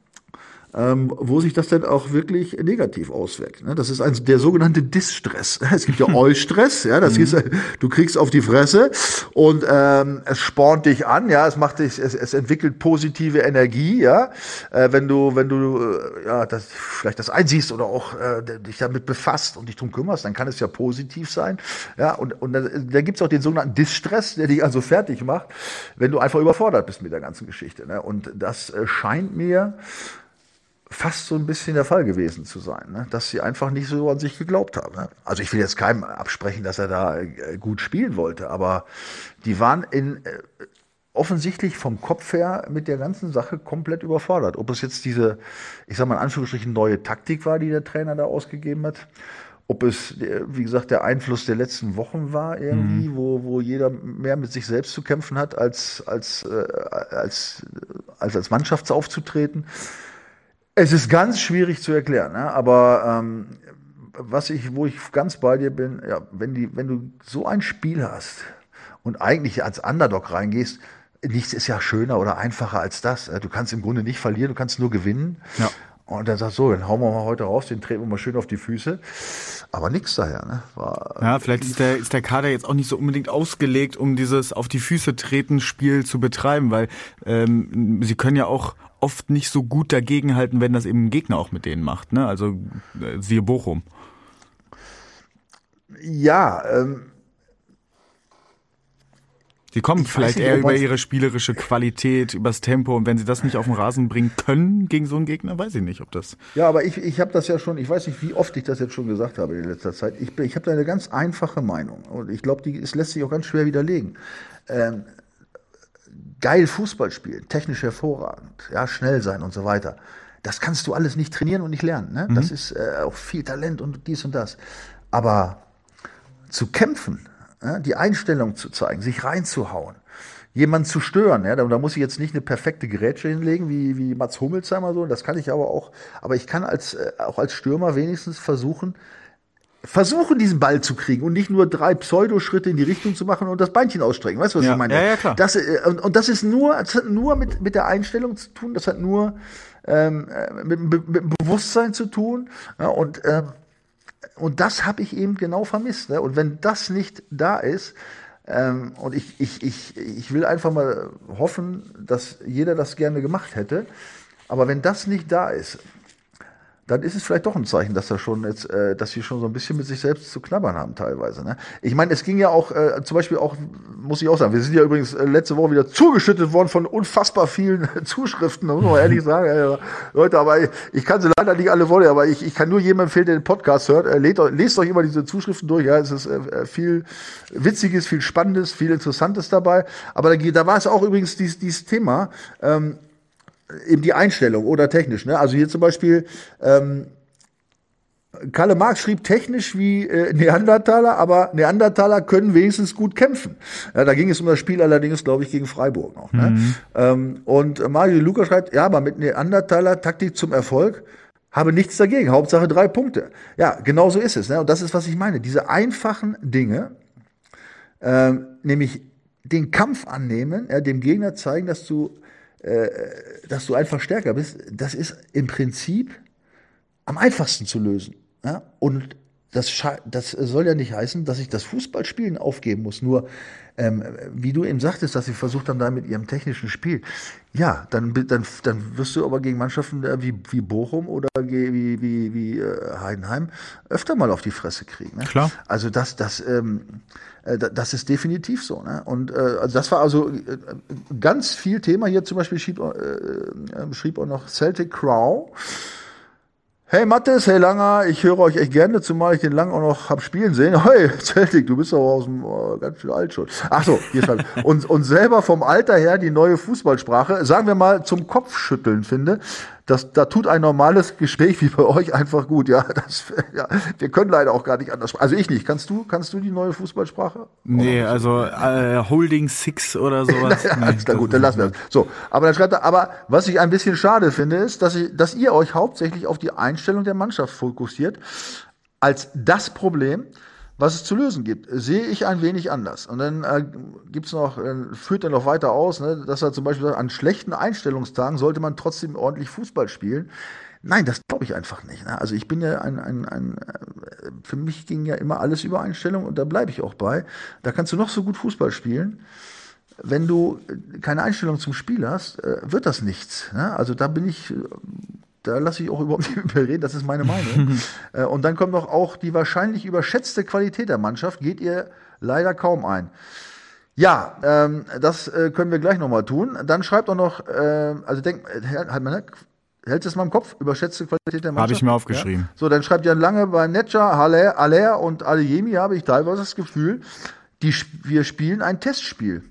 ähm, wo sich das dann auch wirklich negativ auswirkt. Ne? Das ist ein, der sogenannte Distress. *laughs* Es gibt ja *laughs* Eustress, ja, das mhm. ist, du kriegst auf die Fresse und ähm, es spornt dich an, ja, es macht dich, es, es entwickelt positive Energie, ja, äh, wenn du, wenn du äh, ja, das, vielleicht das einsiehst oder auch äh, dich damit befasst und dich drum kümmerst, dann kann es ja positiv sein, ja, und, und da, da gibt's auch den sogenannten Distress, der dich also fertig macht, wenn du einfach überfordert bist mit der ganzen Geschichte, ne? und das äh, scheint mir fast so ein bisschen der Fall gewesen zu sein, ne? dass sie einfach nicht so an sich geglaubt haben. Ne? Also ich will jetzt keinem absprechen, dass er da äh, gut spielen wollte, aber die waren in äh, offensichtlich vom Kopf her mit der ganzen Sache komplett überfordert. Ob es jetzt diese, ich sag mal in Anführungsstrichen, neue Taktik war, die der Trainer da ausgegeben hat, ob es, äh, wie gesagt, der Einfluss der letzten Wochen war irgendwie, mhm. wo, wo jeder mehr mit sich selbst zu kämpfen hat, als als, äh, als, als, als Mannschaft aufzutreten. Es ist ganz schwierig zu erklären, ne? aber ähm, was ich, wo ich ganz bei dir bin, ja, wenn, die, wenn du so ein Spiel hast und eigentlich als Underdog reingehst, nichts ist ja schöner oder einfacher als das. Du kannst im Grunde nicht verlieren, du kannst nur gewinnen. Ja. Und dann sagst du, so, dann hauen wir mal heute raus, den treten wir mal schön auf die Füße. Aber nichts daher, ne? War, ja, vielleicht ist der, ist der Kader jetzt auch nicht so unbedingt ausgelegt, um dieses auf die Füße treten Spiel zu betreiben, weil ähm, sie können ja auch oft nicht so gut dagegenhalten, wenn das eben ein Gegner auch mit denen macht. Ne? Also äh, siehe Bochum. Ja, ähm, Sie kommen vielleicht nicht, eher über ihre spielerische Qualität, übers Tempo und wenn sie das nicht auf den Rasen bringen können gegen so einen Gegner, weiß ich nicht, ob das. Ja, aber ich, ich habe das ja schon, ich weiß nicht, wie oft ich das jetzt schon gesagt habe in letzter Zeit. Ich, ich habe da eine ganz einfache Meinung und ich glaube, die es lässt sich auch ganz schwer widerlegen. Ähm, geil Fußball spielen, technisch hervorragend, ja, schnell sein und so weiter. Das kannst du alles nicht trainieren und nicht lernen. Ne? Mhm. Das ist äh, auch viel Talent und dies und das. Aber zu kämpfen, ja, die Einstellung zu zeigen, sich reinzuhauen, jemanden zu stören, ja, da, da muss ich jetzt nicht eine perfekte Gerätsche hinlegen, wie, wie Mats Hummelsheimer so, das kann ich aber auch, aber ich kann als, äh, auch als Stürmer wenigstens versuchen, versuchen, diesen Ball zu kriegen und nicht nur drei Pseudoschritte in die Richtung zu machen und das Beinchen ausstrecken. Weißt du, was ja, ich meine? Ja, ja, klar. Das, äh, und, und das ist nur, das hat nur mit, mit der Einstellung zu tun, das hat nur ähm, äh, mit, mit, mit dem Bewusstsein zu tun. Ja, und, ähm, und das habe ich eben genau vermisst. Ne? Und wenn das nicht da ist, ähm, und ich, ich, ich, ich will einfach mal hoffen, dass jeder das gerne gemacht hätte, aber wenn das nicht da ist, dann ist es vielleicht doch ein Zeichen, dass er schon jetzt, äh, dass sie schon so ein bisschen mit sich selbst zu knabbern haben teilweise. Ne? Ich meine, es ging ja auch, äh, zum Beispiel auch, muss ich auch sagen, wir sind ja übrigens äh, letzte Woche wieder zugeschüttet worden von unfassbar vielen *laughs* Zuschriften, muss man ehrlich sagen. Äh, Leute, aber ich, ich kann sie leider nicht alle wollen, aber ich, ich kann nur jedem empfehlen, der den Podcast hört, äh, lest, lest euch immer diese Zuschriften durch. Ja, es ist äh, äh, viel Witziges, viel Spannendes, viel Interessantes dabei. Aber da, da war es auch übrigens dieses, dieses Thema. Ähm, eben die Einstellung oder technisch. Ne? Also hier zum Beispiel, ähm, Karl Marx schrieb technisch wie äh, Neandertaler, aber Neandertaler können wenigstens gut kämpfen. Ja, da ging es um das Spiel allerdings, glaube ich, gegen Freiburg noch. Ne? Mhm. Ähm, und Mario Luca schreibt, ja, aber mit Neandertaler Taktik zum Erfolg habe nichts dagegen. Hauptsache drei Punkte. Ja, genau so ist es. Ne? Und das ist, was ich meine. Diese einfachen Dinge, ähm, nämlich den Kampf annehmen, ja, dem Gegner zeigen, dass du dass du einfach stärker bist, das ist im Prinzip am einfachsten zu lösen. Ja? Und das, das soll ja nicht heißen, dass ich das Fußballspielen aufgeben muss. Nur, ähm, wie du eben sagtest, dass sie versucht haben, da mit ihrem technischen Spiel. Ja, dann, dann, dann wirst du aber gegen Mannschaften wie, wie Bochum oder wie, wie, wie äh, Heidenheim öfter mal auf die Fresse kriegen. Ne? Klar. Also das, das, ähm, äh, das ist definitiv so. Ne? Und äh, also das war also äh, ganz viel Thema. Hier zum Beispiel schrieb, äh, schrieb auch noch Celtic Crow. Hey Mattes, hey Langer, ich höre euch echt gerne, zumal ich den Lang auch noch hab spielen sehen. *laughs* Hey, Celtic, du bist aber aus dem oh, ganz schön alt schon. Ach so, hier schreibt und, und selber vom Alter her die neue Fußballsprache, sagen wir mal, zum Kopfschütteln finde das, da tut ein normales Gespräch wie bei euch einfach gut. Ja, das, ja, wir können leider auch gar nicht anders. Also ich nicht. Kannst du, kannst du die neue Fußballsprache? Nee, also äh, Holding Six oder *laughs* sowas. naja, nee, gut, dann lassen wir das. So, aber dann schreibt er, aber was ich ein bisschen schade finde, ist, dass, ich, dass ihr euch hauptsächlich auf die Einstellung der Mannschaft fokussiert als das Problem, was es zu lösen gibt, sehe ich ein wenig anders. Und dann äh, gibt's noch, äh, führt er noch weiter aus, ne, dass er zum Beispiel sagt, an schlechten Einstellungstagen sollte man trotzdem ordentlich Fußball spielen. Nein, das glaube ich einfach nicht. Ne? Also ich bin ja ein, ein, ein, äh, für mich ging ja immer alles über Einstellung und da bleibe ich auch bei. Da kannst du noch so gut Fußball spielen. Wenn du keine Einstellung zum Spiel hast, äh, wird das nichts. Ne? Also da bin ich da lasse ich auch überhaupt nicht *laughs* mehr reden, das ist meine Meinung. *laughs* Äh, und dann kommt noch auch die wahrscheinlich überschätzte Qualität der Mannschaft, geht ihr leider kaum ein. Ja, ähm, das äh, können wir gleich nochmal tun. Dann schreibt auch noch, äh, also denk, halt mal, ne? hält es mal im Kopf, überschätzte Qualität der Mannschaft. Habe ich mir aufgeschrieben. Ja? So, dann schreibt Jan Lange bei Netja, Haller, Aller und Adeyemi habe ich teilweise das Gefühl, die, wir spielen ein Testspiel.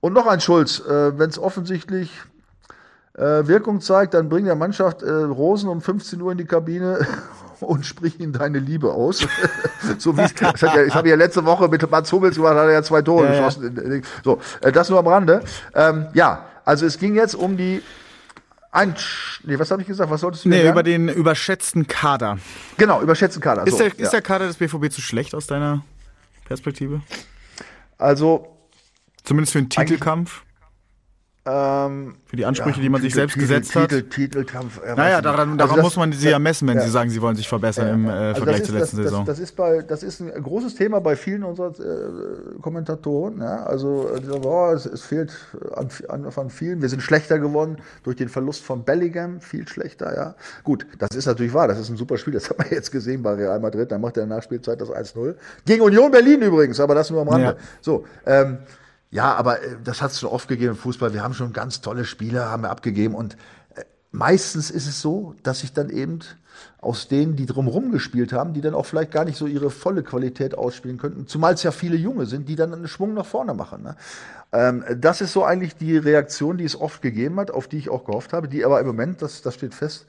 Und noch ein Schulz, äh, wenn es offensichtlich äh, Wirkung zeigt, dann bring der Mannschaft äh, Rosen um 15 Uhr in die Kabine *laughs* und sprich ihnen deine Liebe aus. *laughs* so wie das hat ja, ich habe ja letzte Woche mit Mats Hummels gemacht, hat er ja zwei Tore ja, geschossen. So, äh, das nur am Rande. Ähm, ja, also es ging jetzt um die ein, nee, was habe ich gesagt? Was solltest du Nee, über den überschätzten Kader. Genau, überschätzten Kader. Ist, so, der, ja. ist der Kader des BVB zu schlecht aus deiner Perspektive? Also. Zumindest für einen Titelkampf? Ähm, Für die Ansprüche, ja, die man Titel, sich selbst Titel, gesetzt Titel, hat. Titelkampf. Äh, naja, daran, daran also muss man sie ja messen, wenn ja. sie sagen, sie wollen sich verbessern ja. im äh, also Vergleich ist, zur letzten das, Saison. Das, das, ist bei, das ist ein großes Thema bei vielen unserer äh, Kommentatoren. Ja? Also oh, es, es, fehlt an, an, an, vielen. Wir sind schlechter geworden durch den Verlust von Bellingham, viel schlechter. Ja, gut, das ist natürlich wahr. Das ist ein super Spiel. Das *laughs* hat man jetzt gesehen bei Real Madrid. Dann macht er in der Nachspielzeit das 1-0 gegen Union Berlin übrigens, aber das nur am Rande. So. Ähm, ja, aber äh, das hat es schon oft gegeben im Fußball. Wir haben schon ganz tolle Spiele, haben wir abgegeben. Und äh, meistens ist es so, dass sich dann eben aus denen, die drumherum gespielt haben, die dann auch vielleicht gar nicht so ihre volle Qualität ausspielen könnten, zumal es ja viele Junge sind, die dann einen Schwung nach vorne machen. Ne? Ähm, das ist so eigentlich die Reaktion, die es oft gegeben hat, auf die ich auch gehofft habe, die aber im Moment, das, das steht fest,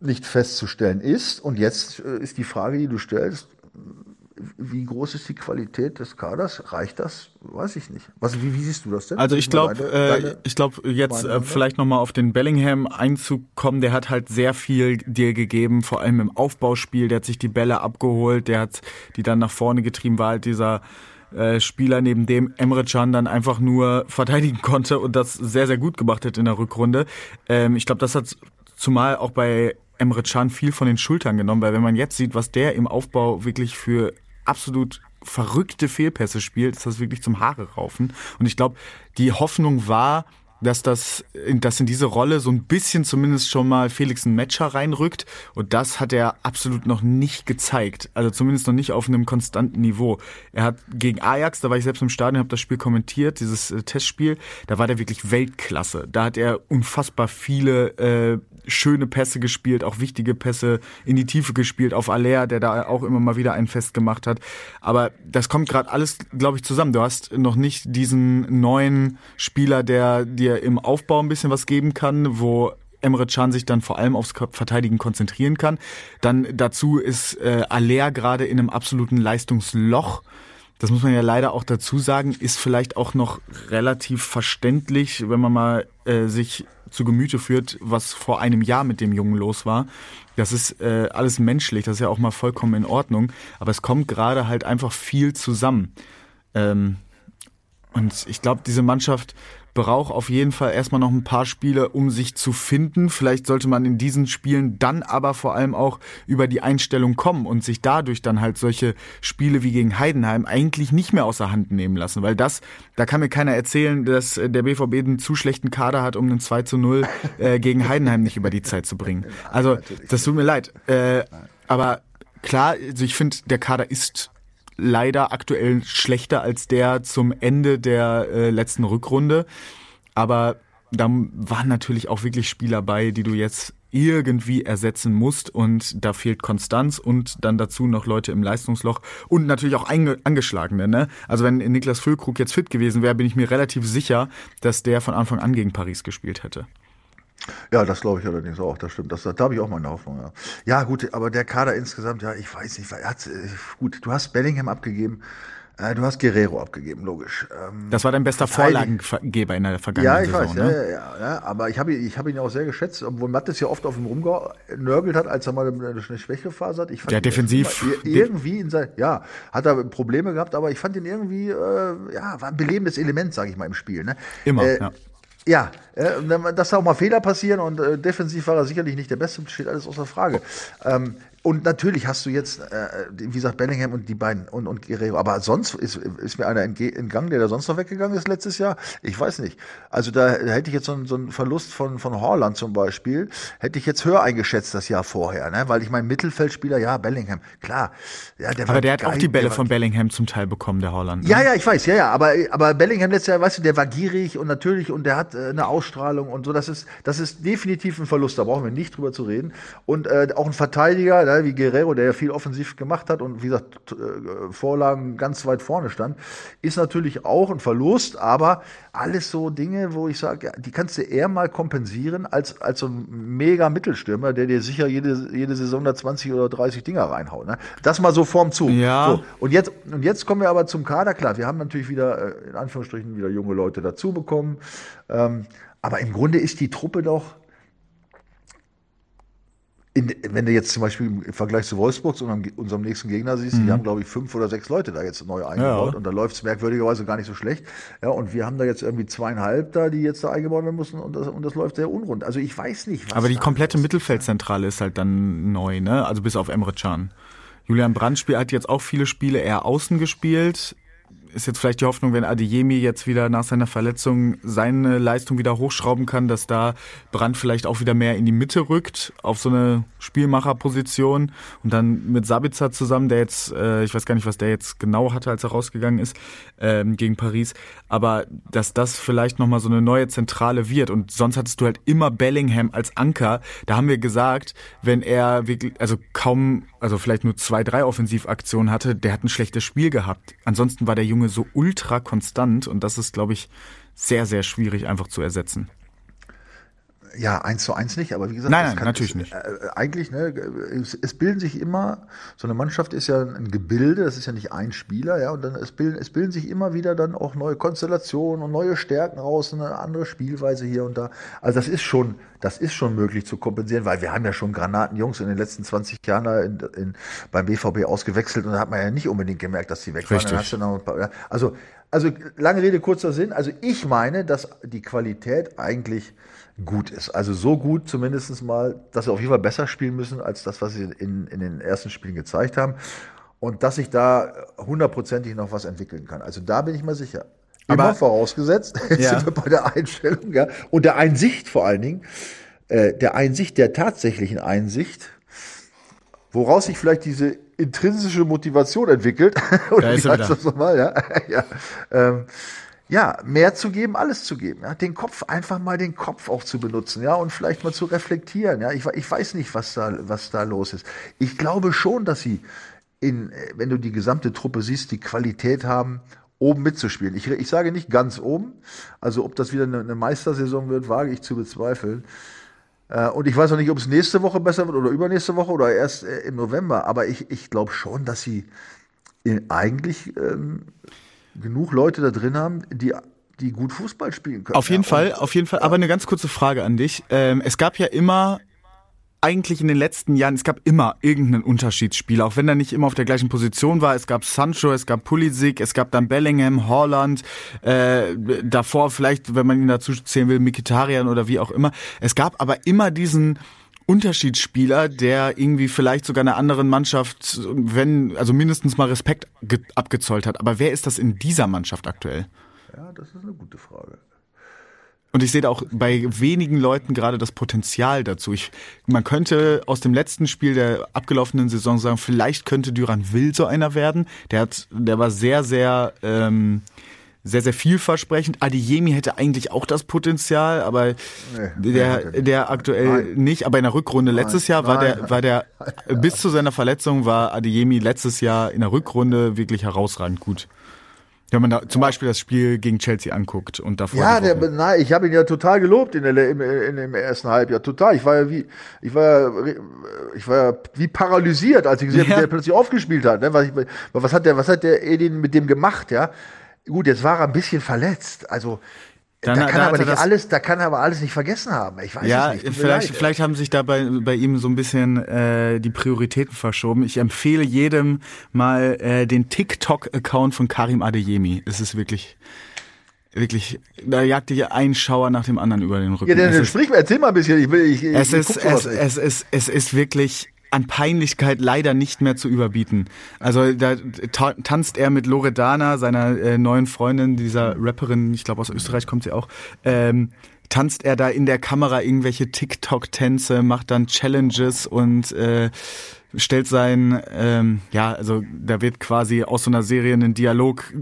nicht festzustellen ist. Und jetzt äh, ist die Frage, die du stellst, wie groß ist die Qualität des Kaders? Reicht das? Weiß ich nicht. Was, wie, wie siehst du das denn? Also ich glaube, äh, ich glaube jetzt äh, vielleicht nochmal auf den Bellingham einzukommen. Der hat halt sehr viel dir gegeben, vor allem im Aufbauspiel. Der hat sich die Bälle abgeholt, der hat die dann nach vorne getrieben. War halt dieser äh, Spieler, neben dem Emre Can dann einfach nur *laughs* verteidigen konnte und das sehr, sehr gut gemacht hat in der Rückrunde. Ähm, ich glaube, das hat zumal auch bei Emre Can viel von den Schultern genommen, weil wenn man jetzt sieht, was der im Aufbau wirklich für absolut verrückte Fehlpässe spielt, ist das wirklich zum Haare raufen. Und ich glaube, die Hoffnung war, dass das, dass in diese Rolle so ein bisschen zumindest schon mal Felix ein Matcher reinrückt. Und das hat er absolut noch nicht gezeigt. Also zumindest noch nicht auf einem konstanten Niveau. Er hat gegen Ajax, da war ich selbst im Stadion, habe das Spiel kommentiert, dieses äh, Testspiel, da war der wirklich Weltklasse. Da hat er unfassbar viele äh, schöne Pässe gespielt, auch wichtige Pässe in die Tiefe gespielt, auf Aller, der da auch immer mal wieder einen festgemacht hat. Aber das kommt gerade alles, glaube ich, zusammen. Du hast noch nicht diesen neuen Spieler, der dir im Aufbau ein bisschen was geben kann, wo Emre Can sich dann vor allem aufs Verteidigen konzentrieren kann. Dann dazu ist äh, Aller gerade in einem absoluten Leistungsloch das muss man ja leider auch dazu sagen, ist vielleicht auch noch relativ verständlich, wenn man mal äh, sich zu Gemüte führt, was vor einem Jahr mit dem Jungen los war. Das ist äh, alles menschlich, das ist ja auch mal vollkommen in Ordnung, aber es kommt gerade halt einfach viel zusammen. Ähm, und ich glaube, diese Mannschaft braucht auf jeden Fall erstmal noch ein paar Spiele, um sich zu finden. Vielleicht sollte man in diesen Spielen dann aber vor allem auch über die Einstellung kommen und sich dadurch dann halt solche Spiele wie gegen Heidenheim eigentlich nicht mehr außer Hand nehmen lassen. Weil das, da kann mir keiner erzählen, dass der BVB einen zu schlechten Kader hat, um einen 2 zu 0 äh, gegen Heidenheim nicht über die Zeit zu bringen. *laughs* Also, das tut mir leid. Äh, aber klar, also ich finde, der Kader ist leider aktuell schlechter als der zum Ende der äh, letzten Rückrunde. Aber da waren natürlich auch wirklich Spieler bei, die du jetzt irgendwie ersetzen musst und da fehlt Konstanz und dann dazu noch Leute im Leistungsloch und natürlich auch angeschlagene. Ne? Also wenn Niklas Füllkrug jetzt fit gewesen wäre, bin ich mir relativ sicher, dass der von Anfang an gegen Paris gespielt hätte. Ja, das glaube ich allerdings auch, das stimmt. Das, da habe ich auch meine Hoffnung. Ja. ja, gut, aber der Kader insgesamt, ja, ich weiß nicht, hat, äh, gut, du hast Bellingham abgegeben. Äh, du hast Guerrero abgegeben, logisch. Ähm, das war dein bester Vorlagengeber in der vergangenen Saison. Ja, ich Saison, weiß, ne? ja, ja, ja, aber ich habe ich hab ihn auch sehr geschätzt, obwohl Mattes ja oft auf ihm rumgenörgelt hat, als er mal eine, eine Schwächephase hat. Ich fand ja, defensiv. Irgendwie in sein, ja, hat er Probleme gehabt, aber ich fand ihn irgendwie, äh, ja, war ein belebendes Element, sage ich mal, im Spiel. Ne? Immer, äh, ja. Ja, dass da auch mal Fehler passieren und äh, defensiv war er sicherlich nicht der Beste, steht alles außer Frage. Ähm, und natürlich hast du jetzt, äh, wie gesagt, Bellingham und die beiden und, und Guerrero. Aber sonst ist, ist mir einer entgangen, der da sonst noch weggegangen ist letztes Jahr. Ich weiß nicht. Also da, da hätte ich jetzt so einen, so einen Verlust von, von Horland zum Beispiel, hätte ich jetzt höher eingeschätzt das Jahr vorher. Ne? Weil ich mein Mittelfeldspieler, ja, Bellingham, klar. Ja, der aber der hat auch die Bälle von Bellingham zum Teil bekommen, der Holland. Ne? Ja, ja, ich weiß, ja, ja. Aber, aber Bellingham letztes Jahr, weißt du, der war gierig und natürlich und der hat äh, eine Ausstrahlung und so. Das ist, das ist definitiv ein Verlust. Da brauchen wir nicht drüber zu reden. Und äh, auch ein Verteidiger, ne, wie Guerrero, der ja viel offensiv gemacht hat und wie gesagt, äh, Vorlagen ganz weit vorne stand, ist natürlich auch ein Verlust, aber alles so Dinge, wo ich sage, die kannst du eher mal kompensieren als, als so ein mega Mittelstürmer, der dir sicher jede, jede Saison da 20 oder 30 Dinger reinhaut. Ne? Das mal so vorm Zug. Ja. So, und, jetzt, und jetzt kommen wir aber zum Kader. Klar, wir haben natürlich wieder, äh, in Anführungsstrichen, wieder junge Leute dazu bekommen. Ähm, aber im Grunde ist die Truppe doch in, wenn du jetzt zum Beispiel im Vergleich zu Wolfsburg, unserem, unserem nächsten Gegner siehst, mhm. die haben, glaube ich, fünf oder sechs Leute da jetzt neu eingebaut ja. und da läuft es merkwürdigerweise gar nicht so schlecht. Ja, und wir haben da jetzt irgendwie zweieinhalb da, die jetzt da eingebaut werden müssen und das, und das läuft sehr unrund. Also ich weiß nicht, was. Aber die komplette ist. Mittelfeldzentrale ist halt dann neu, ne? Also bis auf Emre Can. Julian Brandt hat jetzt auch viele Spiele eher außen gespielt ist jetzt vielleicht die Hoffnung, wenn Adeyemi jetzt wieder nach seiner Verletzung seine Leistung wieder hochschrauben kann, dass da Brand vielleicht auch wieder mehr in die Mitte rückt, auf so eine Spielmacherposition und dann mit Sabitzer zusammen, der jetzt, äh, ich weiß gar nicht, was der jetzt genau hatte, als er rausgegangen ist, ähm, gegen Paris, aber dass das vielleicht nochmal so eine neue Zentrale wird und sonst hattest du halt immer Bellingham als Anker. Da haben wir gesagt, wenn er wirklich, also kaum, also vielleicht nur zwei, drei Offensivaktionen hatte, der hat ein schlechtes Spiel gehabt. Ansonsten war der Junge so ultra konstant und das ist, glaube ich, sehr, sehr schwierig einfach zu ersetzen. Ja, eins zu eins nicht, aber wie gesagt, nein, nein kann, natürlich nicht. Äh, eigentlich, ne, es, es, bilden sich immer, so eine Mannschaft ist ja ein Gebilde, das ist ja nicht ein Spieler, ja, und dann es bilden, es bilden sich immer wieder dann auch neue Konstellationen und neue Stärken raus, eine andere Spielweise hier und da. Also das ist schon, das ist schon möglich zu kompensieren, weil wir haben ja schon Granatenjungs in den letzten 20 Jahren da in, in, beim BVB ausgewechselt und da hat man ja nicht unbedingt gemerkt, dass die weg waren. Paar, also, also lange Rede, kurzer Sinn. Also ich meine, dass die Qualität eigentlich gut ist. Also so gut zumindest mal, dass sie auf jeden Fall besser spielen müssen als das, was sie in, in den ersten Spielen gezeigt haben. Und dass sich da hundertprozentig noch was entwickeln kann. Also da bin ich mal sicher. Immer Aber, vorausgesetzt, *laughs* jetzt ja. sind wir bei der Einstellung, ja, und der Einsicht vor allen Dingen, äh, der Einsicht, der tatsächlichen Einsicht, woraus sich vielleicht diese intrinsische Motivation entwickelt. *laughs* Oder da ist wie heißt das nochmal, ja? *laughs* ja. Ähm, ja, mehr zu geben, alles zu geben. Ja, den Kopf, einfach mal den Kopf auch zu benutzen, ja, und vielleicht mal zu reflektieren. Ja, ich, ich weiß nicht, was da, was da los ist. Ich glaube schon, dass sie in, wenn du die gesamte Truppe siehst, die Qualität haben, oben mitzuspielen. Ich, ich sage nicht ganz oben. Also, ob das wieder eine, eine Meistersaison wird, wage ich zu bezweifeln. Äh, und ich weiß auch nicht, ob es nächste Woche besser wird oder übernächste Woche oder erst äh, im November. Aber ich, ich glaube schon, dass sie eigentlich ähm, genug Leute da drin haben, die die gut Fußball spielen können. Auf jeden ja, Fall, auf jeden Fall. Aber eine ganz kurze Frage an dich. Ähm, es gab ja immer eigentlich in den letzten Jahren, es gab immer irgendeinen Unterschiedsspieler, auch wenn er nicht immer auf der gleichen Position war. Es gab Sancho, es gab Pulisic, es gab dann Bellingham, Holland, äh, davor vielleicht, wenn man ihn dazu zählen will, Mikitarian oder wie auch immer. Es gab aber immer diesen Unterschiedsspieler, der irgendwie vielleicht sogar einer anderen Mannschaft, wenn, also mindestens mal Respekt abgezollt hat. Aber wer ist das in dieser Mannschaft aktuell? Ja, das ist eine gute Frage. Und ich sehe da auch bei wenigen Leuten gerade das Potenzial dazu. Ich, man könnte aus dem letzten Spiel der abgelaufenen Saison sagen, vielleicht könnte Duran Will so einer werden. Der hat, der war sehr, sehr ähm, sehr, sehr vielversprechend. Adiyemi hätte eigentlich auch das Potenzial, aber nee, der, der aktuell nein. nicht. Aber in der Rückrunde nein, letztes Jahr war nein, der, war der, *laughs* ja. bis zu seiner Verletzung war Adiyemi letztes Jahr in der Rückrunde wirklich herausragend gut. Wenn man da zum Beispiel das Spiel gegen Chelsea anguckt und davor. Ja, der, nein, ich habe ihn ja total gelobt in, der, in, in dem ersten Halbjahr. Total. Ich war ja wie, ich war ja, ich war ja wie paralysiert, als ich gesehen habe, ja. wie der plötzlich aufgespielt hat. Ne? Was, ich, was hat der, was hat der Edin mit dem gemacht, ja? Gut, jetzt war er ein bisschen verletzt. Also dann, da kann da aber nicht alles, da kann er aber alles nicht vergessen haben. Ich weiß ja, es nicht. Vielleicht, leid. vielleicht haben sich da bei, bei ihm so ein bisschen äh, die Prioritäten verschoben. Ich empfehle jedem mal äh, den TikTok-Account von Karim Adeyemi. Es ist wirklich wirklich, da jagt dich ein Schauer nach dem anderen über den Rücken. Ja, dann sprich erzähl mal ein bisschen. Ich will, ich, es ich, ist, es, es, ist, es ist wirklich an Peinlichkeit leider nicht mehr zu überbieten. Also da tanzt er mit Loredana, seiner äh, neuen Freundin, dieser Rapperin, ich glaube aus Österreich kommt sie auch, ähm, tanzt er da in der Kamera irgendwelche TikTok-Tänze, macht dann Challenges und äh, stellt sein, ähm, ja, also da wird quasi aus so einer Serie ein Dialog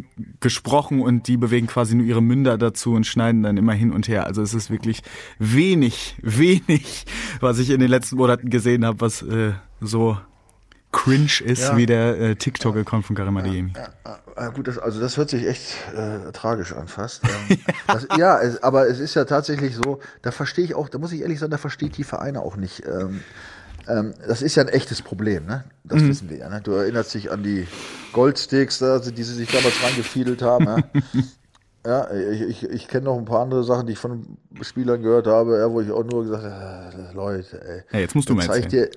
gesprochen und die bewegen quasi nur ihre Münder dazu und schneiden dann immer hin und her. Also es ist wirklich wenig, *laughs* wenig, was ich in den letzten Monaten gesehen habe, was äh, so cringe ist ja. wie der äh, TikTok-Account von Karim Adeyemi. Ja, ja, gut, das, also das hört sich echt äh, tragisch an fast. *laughs* Ähm, das, ja, es, aber es ist ja tatsächlich so, da verstehe ich auch, da muss ich ehrlich sagen, da verstehe ich die Vereine auch nicht. Ähm, ähm, das ist ja ein echtes Problem, ne? Das mhm. wissen wir ja. Ne? Du erinnerst dich an die Goldsticks, die sie sich damals reingefiedelt haben. Ja? *laughs* Ja, ich, ich, ich kenne noch ein paar andere Sachen, die ich von Spielern gehört habe, ja, wo ich auch nur gesagt habe, äh, Leute, ey. Ja, jetzt musst du mal erzählen. Dir,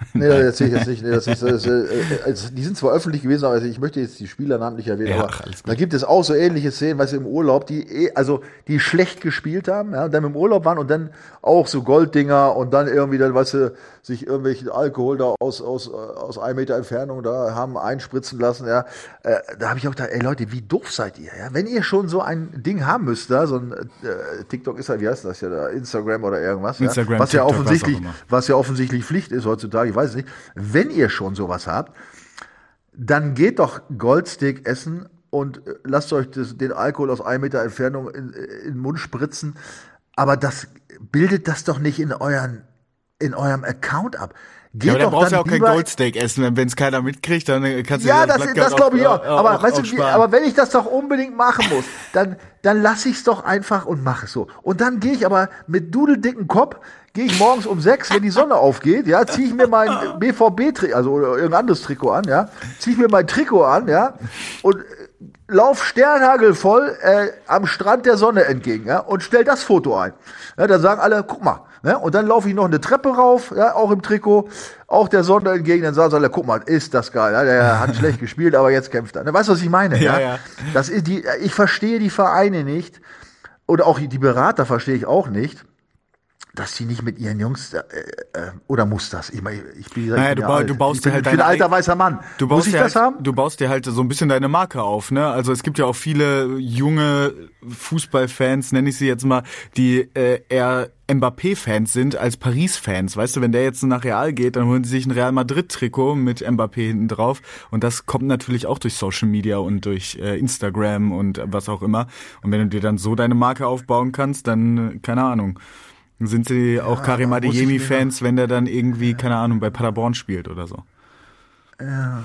*laughs* Nee, das erzähle ich jetzt nicht. Nee, das ist, das ist, äh, also, die sind zwar öffentlich gewesen, aber ich möchte jetzt die Spieler namentlich erwähnen. Ja, aber da gibt es auch so ähnliche Szenen, weißt du, im Urlaub, die eh, also die schlecht gespielt haben, ja, und dann im Urlaub waren und dann auch so Golddinger und dann irgendwie dann, weißt du, sich irgendwelchen Alkohol da aus, aus, aus einem Meter Entfernung da haben einspritzen lassen, ja. Äh, da habe ich auch gedacht, ey Leute, wie doof seid ihr, ja? Wenn ihr schon so ein Ding haben müsst, da, so ein äh, TikTok ist ja, wie heißt das ja da, Instagram oder irgendwas, Instagram, ja? was TikTok, ja offensichtlich, was, was ja offensichtlich Pflicht ist heutzutage, ich weiß es nicht. Wenn ihr schon sowas habt, dann geht doch Goldstick essen und äh, lasst euch das, den Alkohol aus einem Meter Entfernung in, in den Mund spritzen. Aber das bildet das doch nicht in euren in eurem Account ab. Geht ja, aber dann brauchst du ja auch kein Goldsteak essen. Wenn es keiner mitkriegt, dann kannst du Ja, das, das, das glaube ich auch. Aber, auch, weißt auch du, aber wenn ich das doch unbedingt machen muss, dann, dann lasse ich es doch einfach und mache es so. Und dann gehe ich aber mit dudeldicken Kopf, gehe ich morgens um sechs, wenn die Sonne aufgeht, ja, ziehe ich mir mein BVB-Trikot, also oder irgendein anderes Trikot an, ja, ziehe ich mir mein Trikot an, ja, und äh, lauf sternhagelvoll äh, am Strand der Sonne entgegen, ja, und stell das Foto ein. Ja, dann sagen alle, guck mal, Ne? Und dann laufe ich noch eine Treppe rauf, ja, auch im Trikot, auch der Sonne entgegen, dann sagen sie alle, guck mal, ist das geil. Ja, der hat schlecht *laughs* gespielt, aber jetzt kämpft er. Ne? Weißt du, was ich meine? Ja, ja. Das ist die, ich verstehe die Vereine nicht. Oder auch die Berater verstehe ich auch nicht dass sie nicht mit ihren Jungs äh, äh, oder muss das? Ich meine, ich bin, naja, ich bin du, ba, du baust ich bin, dir halt ich bin ein alter weißer Mann. Du baust muss ich das halt, haben? Du baust dir halt so ein bisschen deine Marke auf, ne? Also es gibt ja auch viele junge Fußballfans, nenne ich sie jetzt mal, die äh, eher Mbappé-Fans sind als Paris-Fans. Weißt du, wenn der jetzt nach Real geht, dann holen sie sich ein Real Madrid-Trikot mit Mbappé hinten drauf. Und das kommt natürlich auch durch Social Media und durch äh, Instagram und was auch immer. Und wenn du dir dann so deine Marke aufbauen kannst, dann, äh, keine Ahnung. Sind sie ja, auch Karim Adeyemi-Fans, wenn der dann irgendwie, keine Ahnung, bei Paderborn spielt oder so? Ja.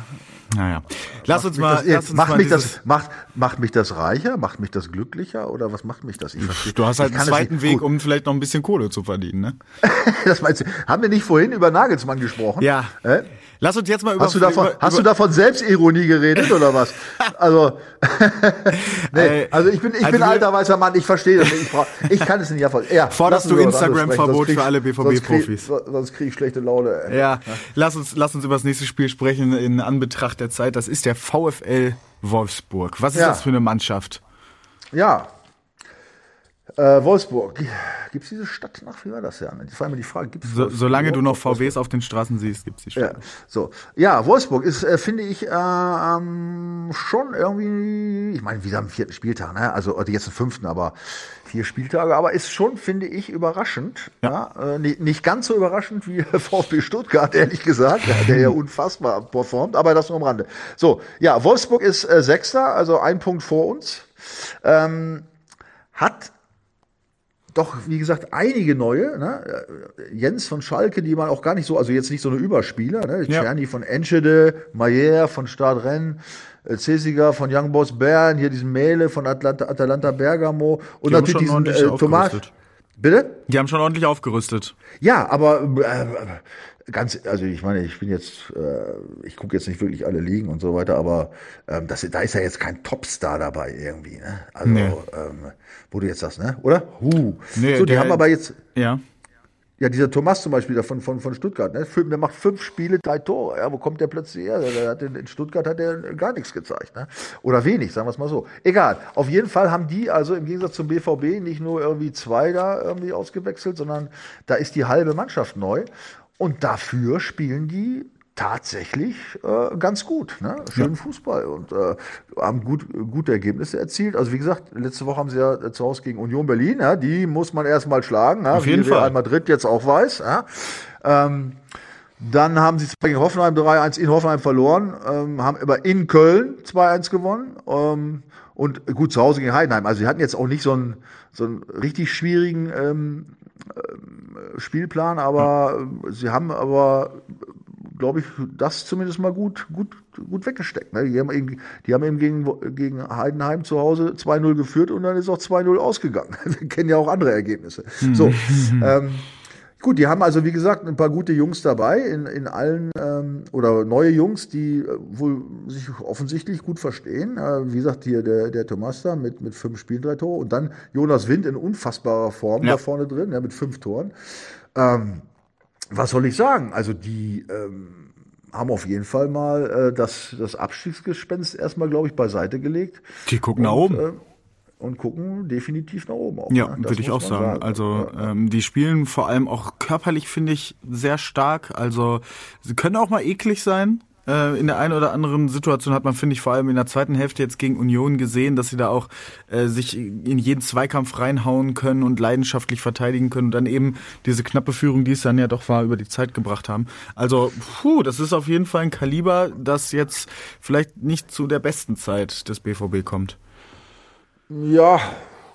Naja. Lass uns mal. Das, lass uns macht, mal mich das, macht, macht mich das reicher? Macht mich das glücklicher? Oder was macht mich das? Ich verstehe. Du hast halt einen zweiten Weg, um vielleicht noch ein bisschen Kohle zu verdienen, ne? *laughs* das meinst du? Haben wir nicht vorhin über Nagelsmann gesprochen? Ja. Äh? Lass uns jetzt mal über. Hast du davon, über, hast über, du davon Selbstironie geredet oder was? *laughs* Also, *laughs* nee, äh, also ich bin, ich also bin alter weißer Mann, ich verstehe das nicht. Ich, brauch, ich kann es nicht erfolgen. Ja, Forderst du Instagram-Verbot für alle BVB-Profis? Sonst kriege krieg ich schlechte Laune. Ey. Ja, lass uns, lass uns über das nächste Spiel sprechen in Anbetracht der Zeit. Das ist der VfL Wolfsburg. Was ist ja. das für eine Mannschaft? Ja, äh, Wolfsburg. Gibt es diese Stadt nach? Wie war das ja? Die war immer die Frage. Gibt's so, solange du noch VWs auf den Straßen siehst, gibt es die Stadt. Ja, so. ja, Wolfsburg ist, äh, finde ich, äh, ähm, schon irgendwie, ich meine, wieder am vierten Spieltag, ne? also jetzt am fünften, aber vier Spieltage, aber ist schon, finde ich, überraschend. Ja. ja? Äh, nicht, nicht, ganz so überraschend wie *laughs* VfB Stuttgart, ehrlich gesagt, der ja *laughs* unfassbar performt, aber das nur am Rande. So, ja, Wolfsburg ist äh, Sechster, also ein Punkt vor uns. Ähm, hat doch, wie gesagt, einige neue. Ne? Jens von Schalke, die man auch gar nicht so, also jetzt nicht so eine Überspieler. Ne? Ja. Czerny von Enschede, Mayer von Stade Rennes, äh, Cesiger von Young Boys Bern, hier diesen Mele von Atlanta, Atalanta Bergamo und Die natürlich diesen äh, Thomas. Bitte? Die haben schon ordentlich aufgerüstet. Ja, aber äh, ganz, also ich meine, ich bin jetzt, äh, ich gucke jetzt nicht wirklich alle Ligen und so weiter, aber ähm, das, da ist ja jetzt kein Topstar dabei irgendwie, ne? Also, Nee. ähm, wo du jetzt sagst, ne? Oder? Huh. Nee, so, die der- haben aber jetzt, Ja. ja, dieser Thomas zum Beispiel, von, von, von Stuttgart, ne? Der macht fünf Spiele, drei Tore. Ja, wo kommt der plötzlich her? Der hat in, in Stuttgart hat er gar nichts gezeigt, ne? Oder wenig, sagen wir es mal so. Egal. Auf jeden Fall haben die also im Gegensatz zum BVB nicht nur irgendwie zwei da irgendwie ausgewechselt, sondern da ist die halbe Mannschaft neu. Und dafür spielen die tatsächlich äh, ganz gut, ne? schönen Fußball und äh, haben gut, gute Ergebnisse erzielt. Also wie gesagt, letzte Woche haben sie ja äh, zu Hause gegen Union Berlin, ja? die muss man erstmal schlagen, ja? Auf jeden wie Real Fall. Madrid jetzt auch weiß. Ja? Ähm, dann haben sie gegen Hoffenheim 3-1 in Hoffenheim verloren, ähm, haben aber in Köln 2-1 gewonnen. Ähm, und gut, zu Hause gegen Heidenheim. Also sie hatten jetzt auch nicht so einen, so einen richtig schwierigen ähm, Spielplan, aber äh, sie haben aber, glaube ich, das zumindest mal gut, gut, gut weggesteckt. Ne? Die haben eben, die haben eben gegen, gegen Heidenheim zu Hause 2-0 geführt und dann ist auch 2-0 ausgegangen. Wir *laughs* kennen ja auch andere Ergebnisse. So, ähm, Gut, die haben also, wie gesagt, ein paar gute Jungs dabei, in, in allen, ähm, oder neue Jungs, die äh, wohl sich offensichtlich gut verstehen. Äh, wie gesagt, hier der, der Thomas da mit, mit fünf Spielen, drei Tore. Und dann Jonas Wind in unfassbarer Form Ja. da vorne drin, ja, mit fünf Toren. Ähm, was soll ich sagen? Also die ähm, haben auf jeden Fall mal äh, das, das Abstiegsgespenst erstmal, glaube ich, beiseite gelegt. Die gucken nach oben. Und gucken definitiv nach oben auch. Ja, ne? Würde ich auch man sagen. Also Ja. ähm, die spielen vor allem auch körperlich, finde ich, sehr stark. Also sie können auch mal eklig sein. Äh, in der einen oder anderen Situation hat man, finde ich, vor allem in der zweiten Hälfte jetzt gegen Union gesehen, dass sie da auch äh, sich in jeden Zweikampf reinhauen können und leidenschaftlich verteidigen können und dann eben diese knappe Führung, die es dann ja doch war, über die Zeit gebracht haben. Also, puh, das ist auf jeden Fall ein Kaliber, das jetzt vielleicht nicht zu der besten Zeit des BVB kommt. Ja,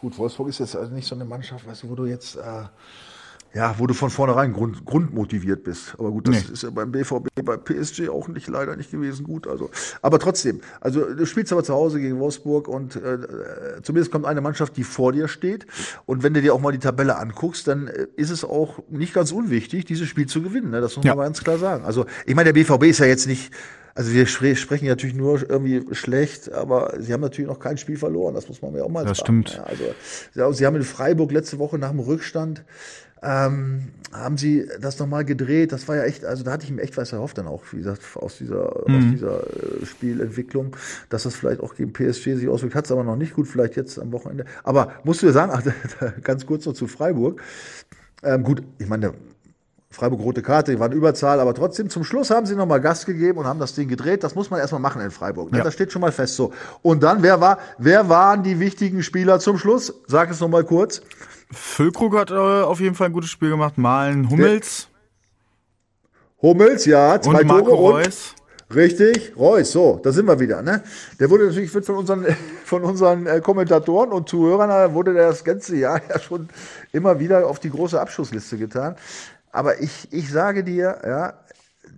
gut, Wolfsburg ist jetzt also nicht so eine Mannschaft, weißt du, wo du jetzt, äh, ja, wo du von vornherein grund, grundmotiviert bist. Aber gut, das Nee. ist ja beim BVB, bei PSG auch nicht leider nicht gewesen gut. Also, aber trotzdem, also du spielst aber zu Hause gegen Wolfsburg und äh, zumindest kommt eine Mannschaft, die vor dir steht. Und wenn du dir auch mal die Tabelle anguckst, dann äh, ist es auch nicht ganz unwichtig, dieses Spiel zu gewinnen. Ne? Das muss Ja. man mal ganz klar sagen. Also, ich meine, der BVB ist ja jetzt nicht. Also wir spre sprechen ja natürlich nur irgendwie schlecht, aber sie haben natürlich noch kein Spiel verloren. Das muss man mir auch mal Das sagen. stimmt. Ja, also ja, sie haben in Freiburg letzte Woche nach dem Rückstand ähm, haben sie das nochmal gedreht. Das war ja echt, also da hatte ich mir echt was erhofft dann auch, wie gesagt, aus dieser, aus dieser äh, Spielentwicklung, dass das vielleicht auch gegen PSG sich auswirkt. Hat es aber noch nicht gut, vielleicht jetzt am Wochenende. Aber musst du dir sagen, ach, *laughs* ganz kurz noch zu Freiburg. Ähm, gut, ich meine, Freiburg rote Karte, die waren Überzahl, aber trotzdem zum Schluss haben sie nochmal Gas gegeben und haben das Ding gedreht. Das muss man erstmal machen in Freiburg. Ne? Ja. Das steht schon mal fest so. Und dann, wer war, wer waren die wichtigen Spieler zum Schluss? Sag es nochmal kurz. Füllkrug hat äh, auf jeden Fall ein gutes Spiel gemacht. Malen Hummels Hummels, ja, zwei und Marco Tore und Reus. Richtig, Reus, so, da sind wir wieder, ne? Der wurde natürlich von unseren, *laughs* von unseren äh, Kommentatoren und Zuhörern äh, wurde der das ganze Jahr *laughs* ja schon immer wieder auf die große Abschussliste getan. Aber ich, ich sage dir, ja,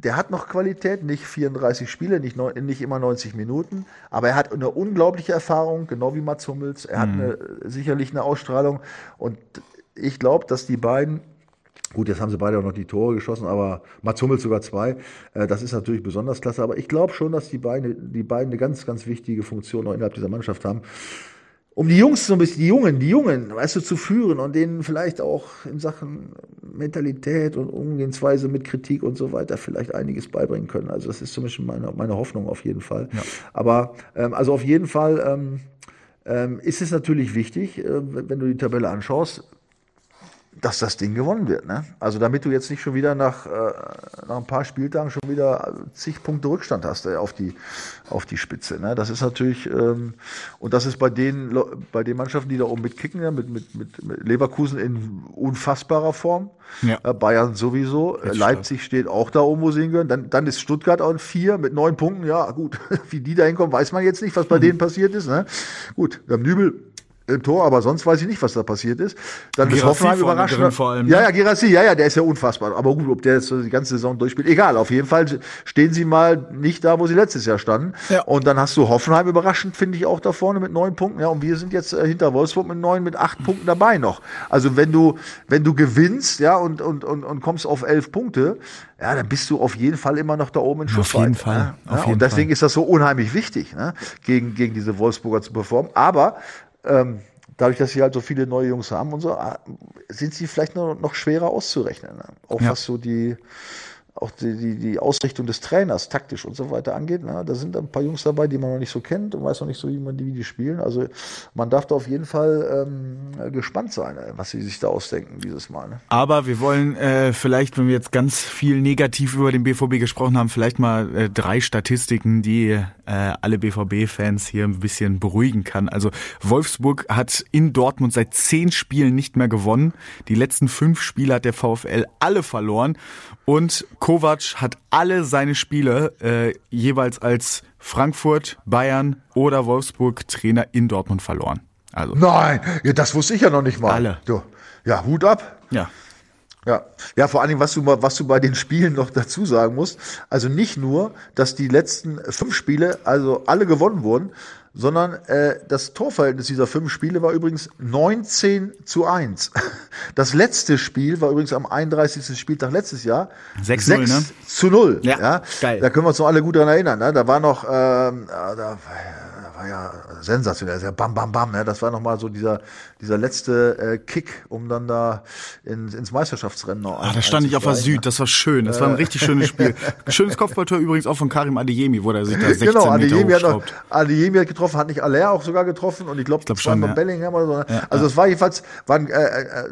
der hat noch Qualität, nicht 34 Spiele, nicht, neun, nicht immer 90 Minuten, aber er hat eine unglaubliche Erfahrung, genau wie Mats Hummels. Er hat eine, sicherlich eine Ausstrahlung und ich glaube, dass die beiden Gut, jetzt haben sie beide auch noch die Tore geschossen, aber Mats Hummels sogar zwei. Äh, Das ist natürlich besonders klasse. Aber ich glaube schon, dass die beiden, die beiden eine ganz, ganz wichtige Funktion auch innerhalb dieser Mannschaft haben. Um die Jungs so ein bisschen, die Jungen, die Jungen, weißt du, zu führen und denen vielleicht auch in Sachen Mentalität und Umgehensweise mit Kritik und so weiter vielleicht einiges beibringen können. Also das ist zumindest meine, meine Hoffnung auf jeden Fall. Aber ähm, also auf jeden Fall ähm, ähm, ist es natürlich wichtig, äh, wenn du die Tabelle anschaust, dass das Ding gewonnen wird. Ne? Also damit du jetzt nicht schon wieder nach, äh, nach ein paar Spieltagen schon wieder zig Punkte Rückstand hast äh, auf, die, auf die Spitze. Ne? Das ist natürlich, ähm, und das ist bei den, bei den Mannschaften, die da oben mitkicken, ja, mit, mit, mit, mit Leverkusen in unfassbarer Form, Ja. äh, Bayern sowieso, äh, Leipzig steht auch da oben, wo sie hingehören. Dann, dann ist Stuttgart auch in vier mit neun Punkten. Ja, gut, *laughs* wie die da hinkommen, weiß man jetzt nicht, was bei denen passiert ist. Ne? Gut, wir haben Nübel, im Tor, aber sonst weiß ich nicht, was da passiert ist. Dann ist Girassi Hoffenheim vor allem, ja, ne? ja, Gerassi, ja, ja, der ist ja unfassbar. Aber gut, ob der jetzt die ganze Saison durchspielt, egal. Auf jeden Fall stehen sie mal nicht da, wo sie letztes Jahr standen. Ja. Und dann hast du Hoffenheim überraschend, finde ich, auch da vorne mit neun Punkten. Ja, und wir sind jetzt äh, hinter Wolfsburg mit neun, mit acht Punkten dabei noch. Also wenn du, wenn du gewinnst, ja, und, und, und, und kommst auf elf Punkte, ja, dann bist du auf jeden Fall immer noch da oben in Schussweite. jeden Fall, Ne? auf ja, jeden und deswegen ist das so unheimlich wichtig, ne? gegen, gegen diese Wolfsburger zu performen. Aber ähm, dadurch, dass sie halt so viele neue Jungs haben und so, ah, sind sie vielleicht noch, noch schwerer auszurechnen. Ne? Auch Ja. was so die, auch die, die, die Ausrichtung des Trainers taktisch und so weiter angeht. Ne? Da sind ein paar Jungs dabei, die man noch nicht so kennt und weiß noch nicht so, wie man die, wie die spielen. Also man darf da auf jeden Fall ähm, gespannt sein, äh, was sie sich da ausdenken dieses Mal. Ne? Aber wir wollen äh, vielleicht, wenn wir jetzt ganz viel negativ über den BVB gesprochen haben, vielleicht mal äh, drei Statistiken, die äh, alle BVB-Fans hier ein bisschen beruhigen kann. Also Wolfsburg hat in Dortmund seit zehn Spielen nicht mehr gewonnen. Die letzten fünf Spiele hat der VfL alle verloren. Und Kovac hat alle seine Spiele äh, jeweils als Frankfurt, Bayern oder Wolfsburg Trainer in Dortmund verloren. Also Nein, ja, das wusste ich ja noch nicht mal. Alle. Du, ja, Hut ab. ja. Ja, ja, vor allen Dingen, was du mal, was du bei den Spielen noch dazu sagen musst, also nicht nur, dass die letzten fünf Spiele, also alle gewonnen wurden, sondern äh, das Torverhältnis dieser fünf Spiele war übrigens 19 zu 1. *laughs* Das letzte Spiel war übrigens am 31. Spieltag letztes Jahr 6-0, ne? zu 0. Ja, geil. Da können wir uns noch alle gut dran erinnern. Ne? Da war noch, ähm, ja, da, da war ja sensationell, ja, bam, bam, bam. Ne? Das war nochmal so dieser, dieser letzte äh, Kick, um dann da in, ins Meisterschaftsrennen noch Ah, da stand ich auf der Süd, das war schön. Das war ein richtig schönes Spiel. *laughs* Schönes Kopfballtor übrigens auch von Karim Adeyemi, wo er sich da 16 Genau, Meter Adeyemi hat, noch. Adeyemi hat getroffen, hat nicht Aller auch sogar getroffen und ich glaube, glaub das war schon, ja. Bellingham oder so. ne? Ja, also es war jedenfalls, waren, äh, äh, äh,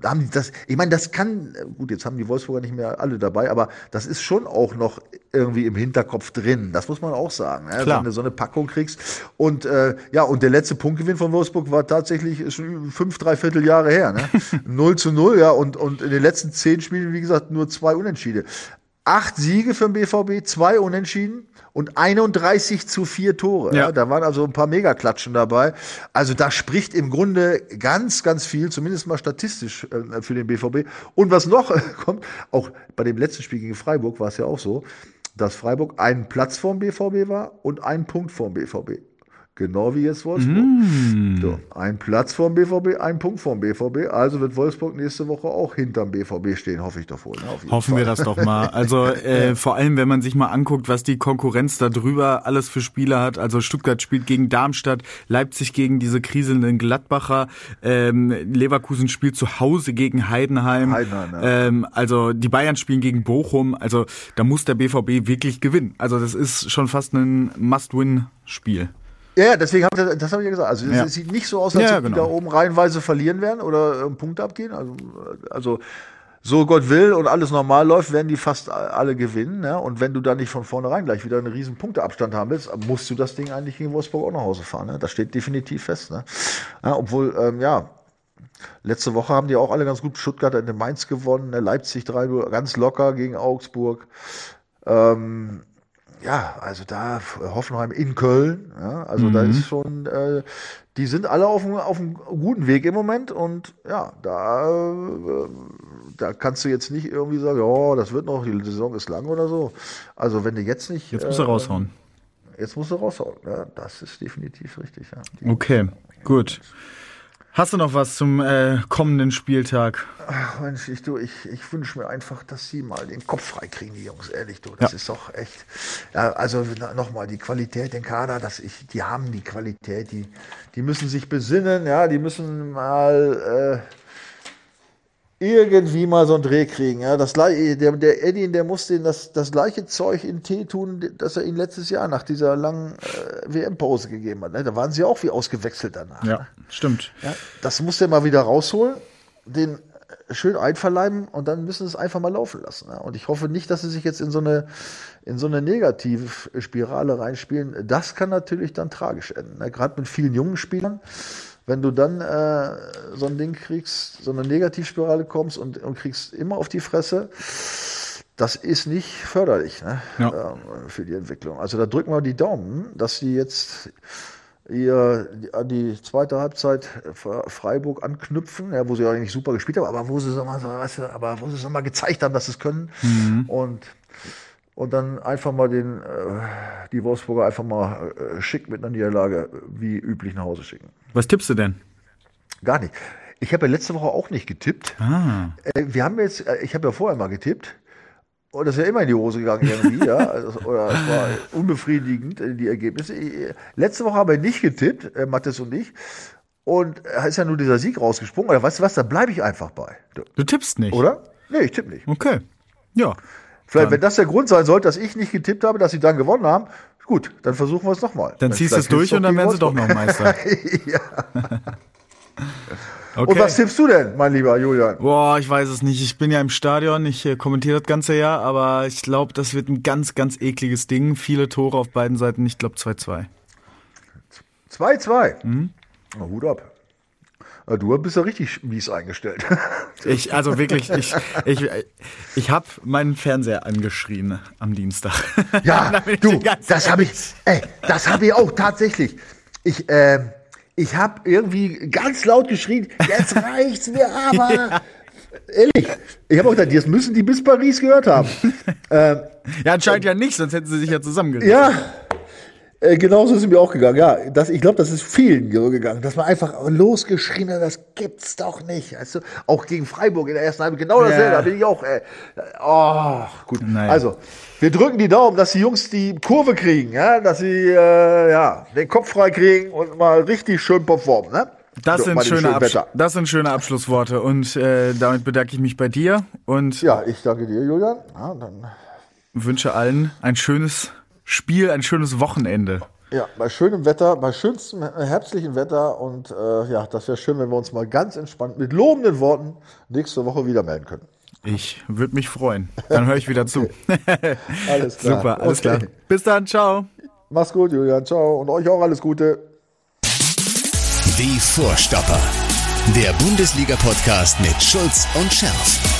da haben die das, ich meine, das kann, äh, gut, jetzt haben die Wolfsburger nicht mehr alle dabei, aber das ist schon auch noch irgendwie im Hinterkopf drin. Das muss man auch sagen, ne? Klar. wenn du so eine Packung kriegst. Und äh, ja, und der letzte Punktgewinn von Wolfsburg war tatsächlich schon fünf, dreiviertel Jahre her. Ne? *laughs* 0 zu 0, ja, und, und in den letzten zehn Spielen, wie gesagt, nur zwei Unentschiede. Acht Siege für den BVB, zwei Unentschieden und 31 zu vier Tore. Ja. Ja. da waren also ein paar Megaklatschen dabei. Also da spricht im Grunde ganz, ganz viel, zumindest mal statistisch äh, für den BVB. Und was noch *laughs* kommt, auch bei dem letzten Spiel gegen Freiburg war es ja auch so, dass Freiburg einen Platz vorm BVB war und einen Punkt vorm BVB. Genau wie jetzt Wolfsburg. Mm. So, ein Platz vorm BVB, ein Punkt vorm BVB. Also wird Wolfsburg nächste Woche auch hinterm BVB stehen, hoffe ich doch wohl. ne, Hoffen wir Fall. das doch mal. Also *laughs* äh, vor allem, wenn man sich mal anguckt, was die Konkurrenz da drüber alles für Spieler hat. Also Stuttgart spielt gegen Darmstadt, Leipzig gegen diese kriselnden Gladbacher, ähm, Leverkusen spielt zu Hause gegen Heidenheim. Heidenheim, ja. ähm, also die Bayern spielen gegen Bochum. Also da muss der BVB wirklich gewinnen. Also das ist schon fast ein Must-Win-Spiel. Ja, deswegen habe ich das habe ich ja gesagt. Also es Ja. es sieht nicht so aus, als Ja, ob die genau. da oben reihenweise verlieren werden oder ähm, Punkte abgehen. Also, äh, also so Gott will und alles normal läuft, werden die fast alle gewinnen. Ne? Und wenn du dann nicht von vornherein gleich wieder einen riesen Punkteabstand haben willst, musst du das Ding eigentlich gegen Wolfsburg auch nach Hause fahren. Ne? Das steht definitiv fest. Ne? Ja, obwohl, ähm, ja, letzte Woche haben die auch alle ganz gut Stuttgart in Mainz gewonnen, ne? Leipzig 3 ganz locker gegen Augsburg. Ähm, ja, also da Hoffenheim in Köln, ja, also da ist schon, äh, die sind alle auf einem, auf einem guten Weg im Moment und ja, da, äh, da kannst du jetzt nicht irgendwie sagen, ja, das wird noch, die Saison ist lang oder so. Also wenn du jetzt nicht, Jetzt muss er äh, raushauen. jetzt musst du raushauen, ja, das ist definitiv richtig, ja. Die, Okay, gut. Hast du noch was zum äh, kommenden Spieltag? Ach, Mensch, ich, du, ich, ich wünsche mir einfach, dass sie mal den Kopf freikriegen, die Jungs, ehrlich, du. Das Ja. ist doch echt. Ja, also nochmal, die Qualität, den Kader, das ich, die haben die Qualität, die, die müssen sich besinnen, ja, die müssen mal äh, irgendwie mal so einen Dreh kriegen. Ja. Das, gleiche- der, der Eddie, der muss den das, das gleiche Zeug in Tee tun, das er ihn letztes Jahr nach dieser langen äh, WM-Pause gegeben hat. Ne? Da waren sie auch wie ausgewechselt danach. ne? Ja, stimmt. Ja, das muss der mal wieder rausholen, den schön einverleiben und dann müssen sie es einfach mal laufen lassen. Ja. Und ich hoffe nicht, dass sie sich jetzt in so eine, in so eine Negativspirale reinspielen. Das kann natürlich dann tragisch enden. Ne. Gerade mit vielen jungen Spielern. Wenn du dann äh, so ein Ding kriegst, so eine Negativspirale kommst und, und kriegst immer auf die Fresse, das ist nicht förderlich ne? Ja. ähm, für die Entwicklung. Also da drücken wir die Daumen, dass sie jetzt ihr an die zweite Halbzeit Freiburg anknüpfen, ja, wo sie eigentlich super gespielt haben, aber wo sie so mal, so, weißt du, aber wo sie so mal gezeigt haben, dass sie es können. Mhm. Und und dann einfach mal den, äh, die Wolfsburger einfach mal äh, schick mit einer Niederlage wie üblich nach Hause schicken. Was tippst du denn? Gar nicht. Ich habe ja letzte Woche auch nicht getippt. Ah. Äh, wir haben jetzt, äh, ich habe ja vorher mal getippt. Und das ist ja immer in die Hose gegangen irgendwie, ja. *laughs* Also, oder es war unbefriedigend, äh, die Ergebnisse. Letzte Woche haben wir nicht getippt, äh, Mathis und ich. Und da ist ja nur dieser Sieg rausgesprungen. Oder weißt du was, da bleibe ich einfach bei. Du, du tippst nicht. Oder? Nee, ich tippe nicht. Okay. Ja. Vielleicht, dann. wenn das der Grund sein sollte, dass ich nicht getippt habe, dass sie dann gewonnen haben, gut, dann versuchen wir es nochmal. Dann ziehst du es durch und dann werden sie doch noch Meister. *laughs* ja. *laughs* Okay. Und was tippst du denn, mein lieber Julian? Boah, ich weiß es nicht. Ich bin ja im Stadion, ich äh, kommentiere das ganze Jahr, aber ich glaube, das wird ein ganz, ganz ekliges Ding. Viele Tore auf beiden Seiten. Ich glaube 2-2. 2-2? Mhm. Na, Hut ab. Du bist ja richtig mies eingestellt. *laughs* Ich, also wirklich, ich, ich, ich habe meinen Fernseher angeschrien am Dienstag. *laughs* Ja, *laughs* du, das habe ich, ey, das habe ich auch tatsächlich. Ich, äh, ich habe irgendwie ganz laut geschrien, jetzt reicht's mir aber. Ja. Ehrlich, ich habe auch gedacht, das müssen die bis Paris gehört haben. ähm, ja, anscheinend ja nicht, sonst hätten sie sich ja zusammengerissen. Ja, äh, genauso ist es mir auch gegangen, ja. Das, ich glaube, das ist vielen so gegangen, dass man einfach losgeschrien hat, das gibt's doch nicht. Also, auch gegen Freiburg in der ersten Halbzeit, genau dasselbe, ja. da bin ich auch, äh, oh, gut. Naja. Also, wir drücken die Daumen, dass die Jungs die Kurve kriegen, ja, dass sie, äh, ja, den Kopf frei kriegen und mal richtig schön performen, ne? Das, so, sind schöne das sind schöne Abschlussworte und äh, damit bedanke ich mich bei dir und ja, ich danke dir, Julian. Ja, wünsche allen ein schönes Spiel, ein schönes Wochenende. Ja, bei schönem Wetter, bei schönstem herbstlichen Wetter und äh, ja, das wäre schön, wenn wir uns mal ganz entspannt mit lobenden Worten nächste Woche wieder melden können. Ich würde mich freuen. Dann höre ich wieder zu. *laughs* alles klar. Super, alles okay. klar. Bis dann, ciao. Mach's gut, Julian. Ciao. Und euch auch alles Gute. Die Vorstopper. Der Bundesliga-Podcast mit Schulz und Scherf.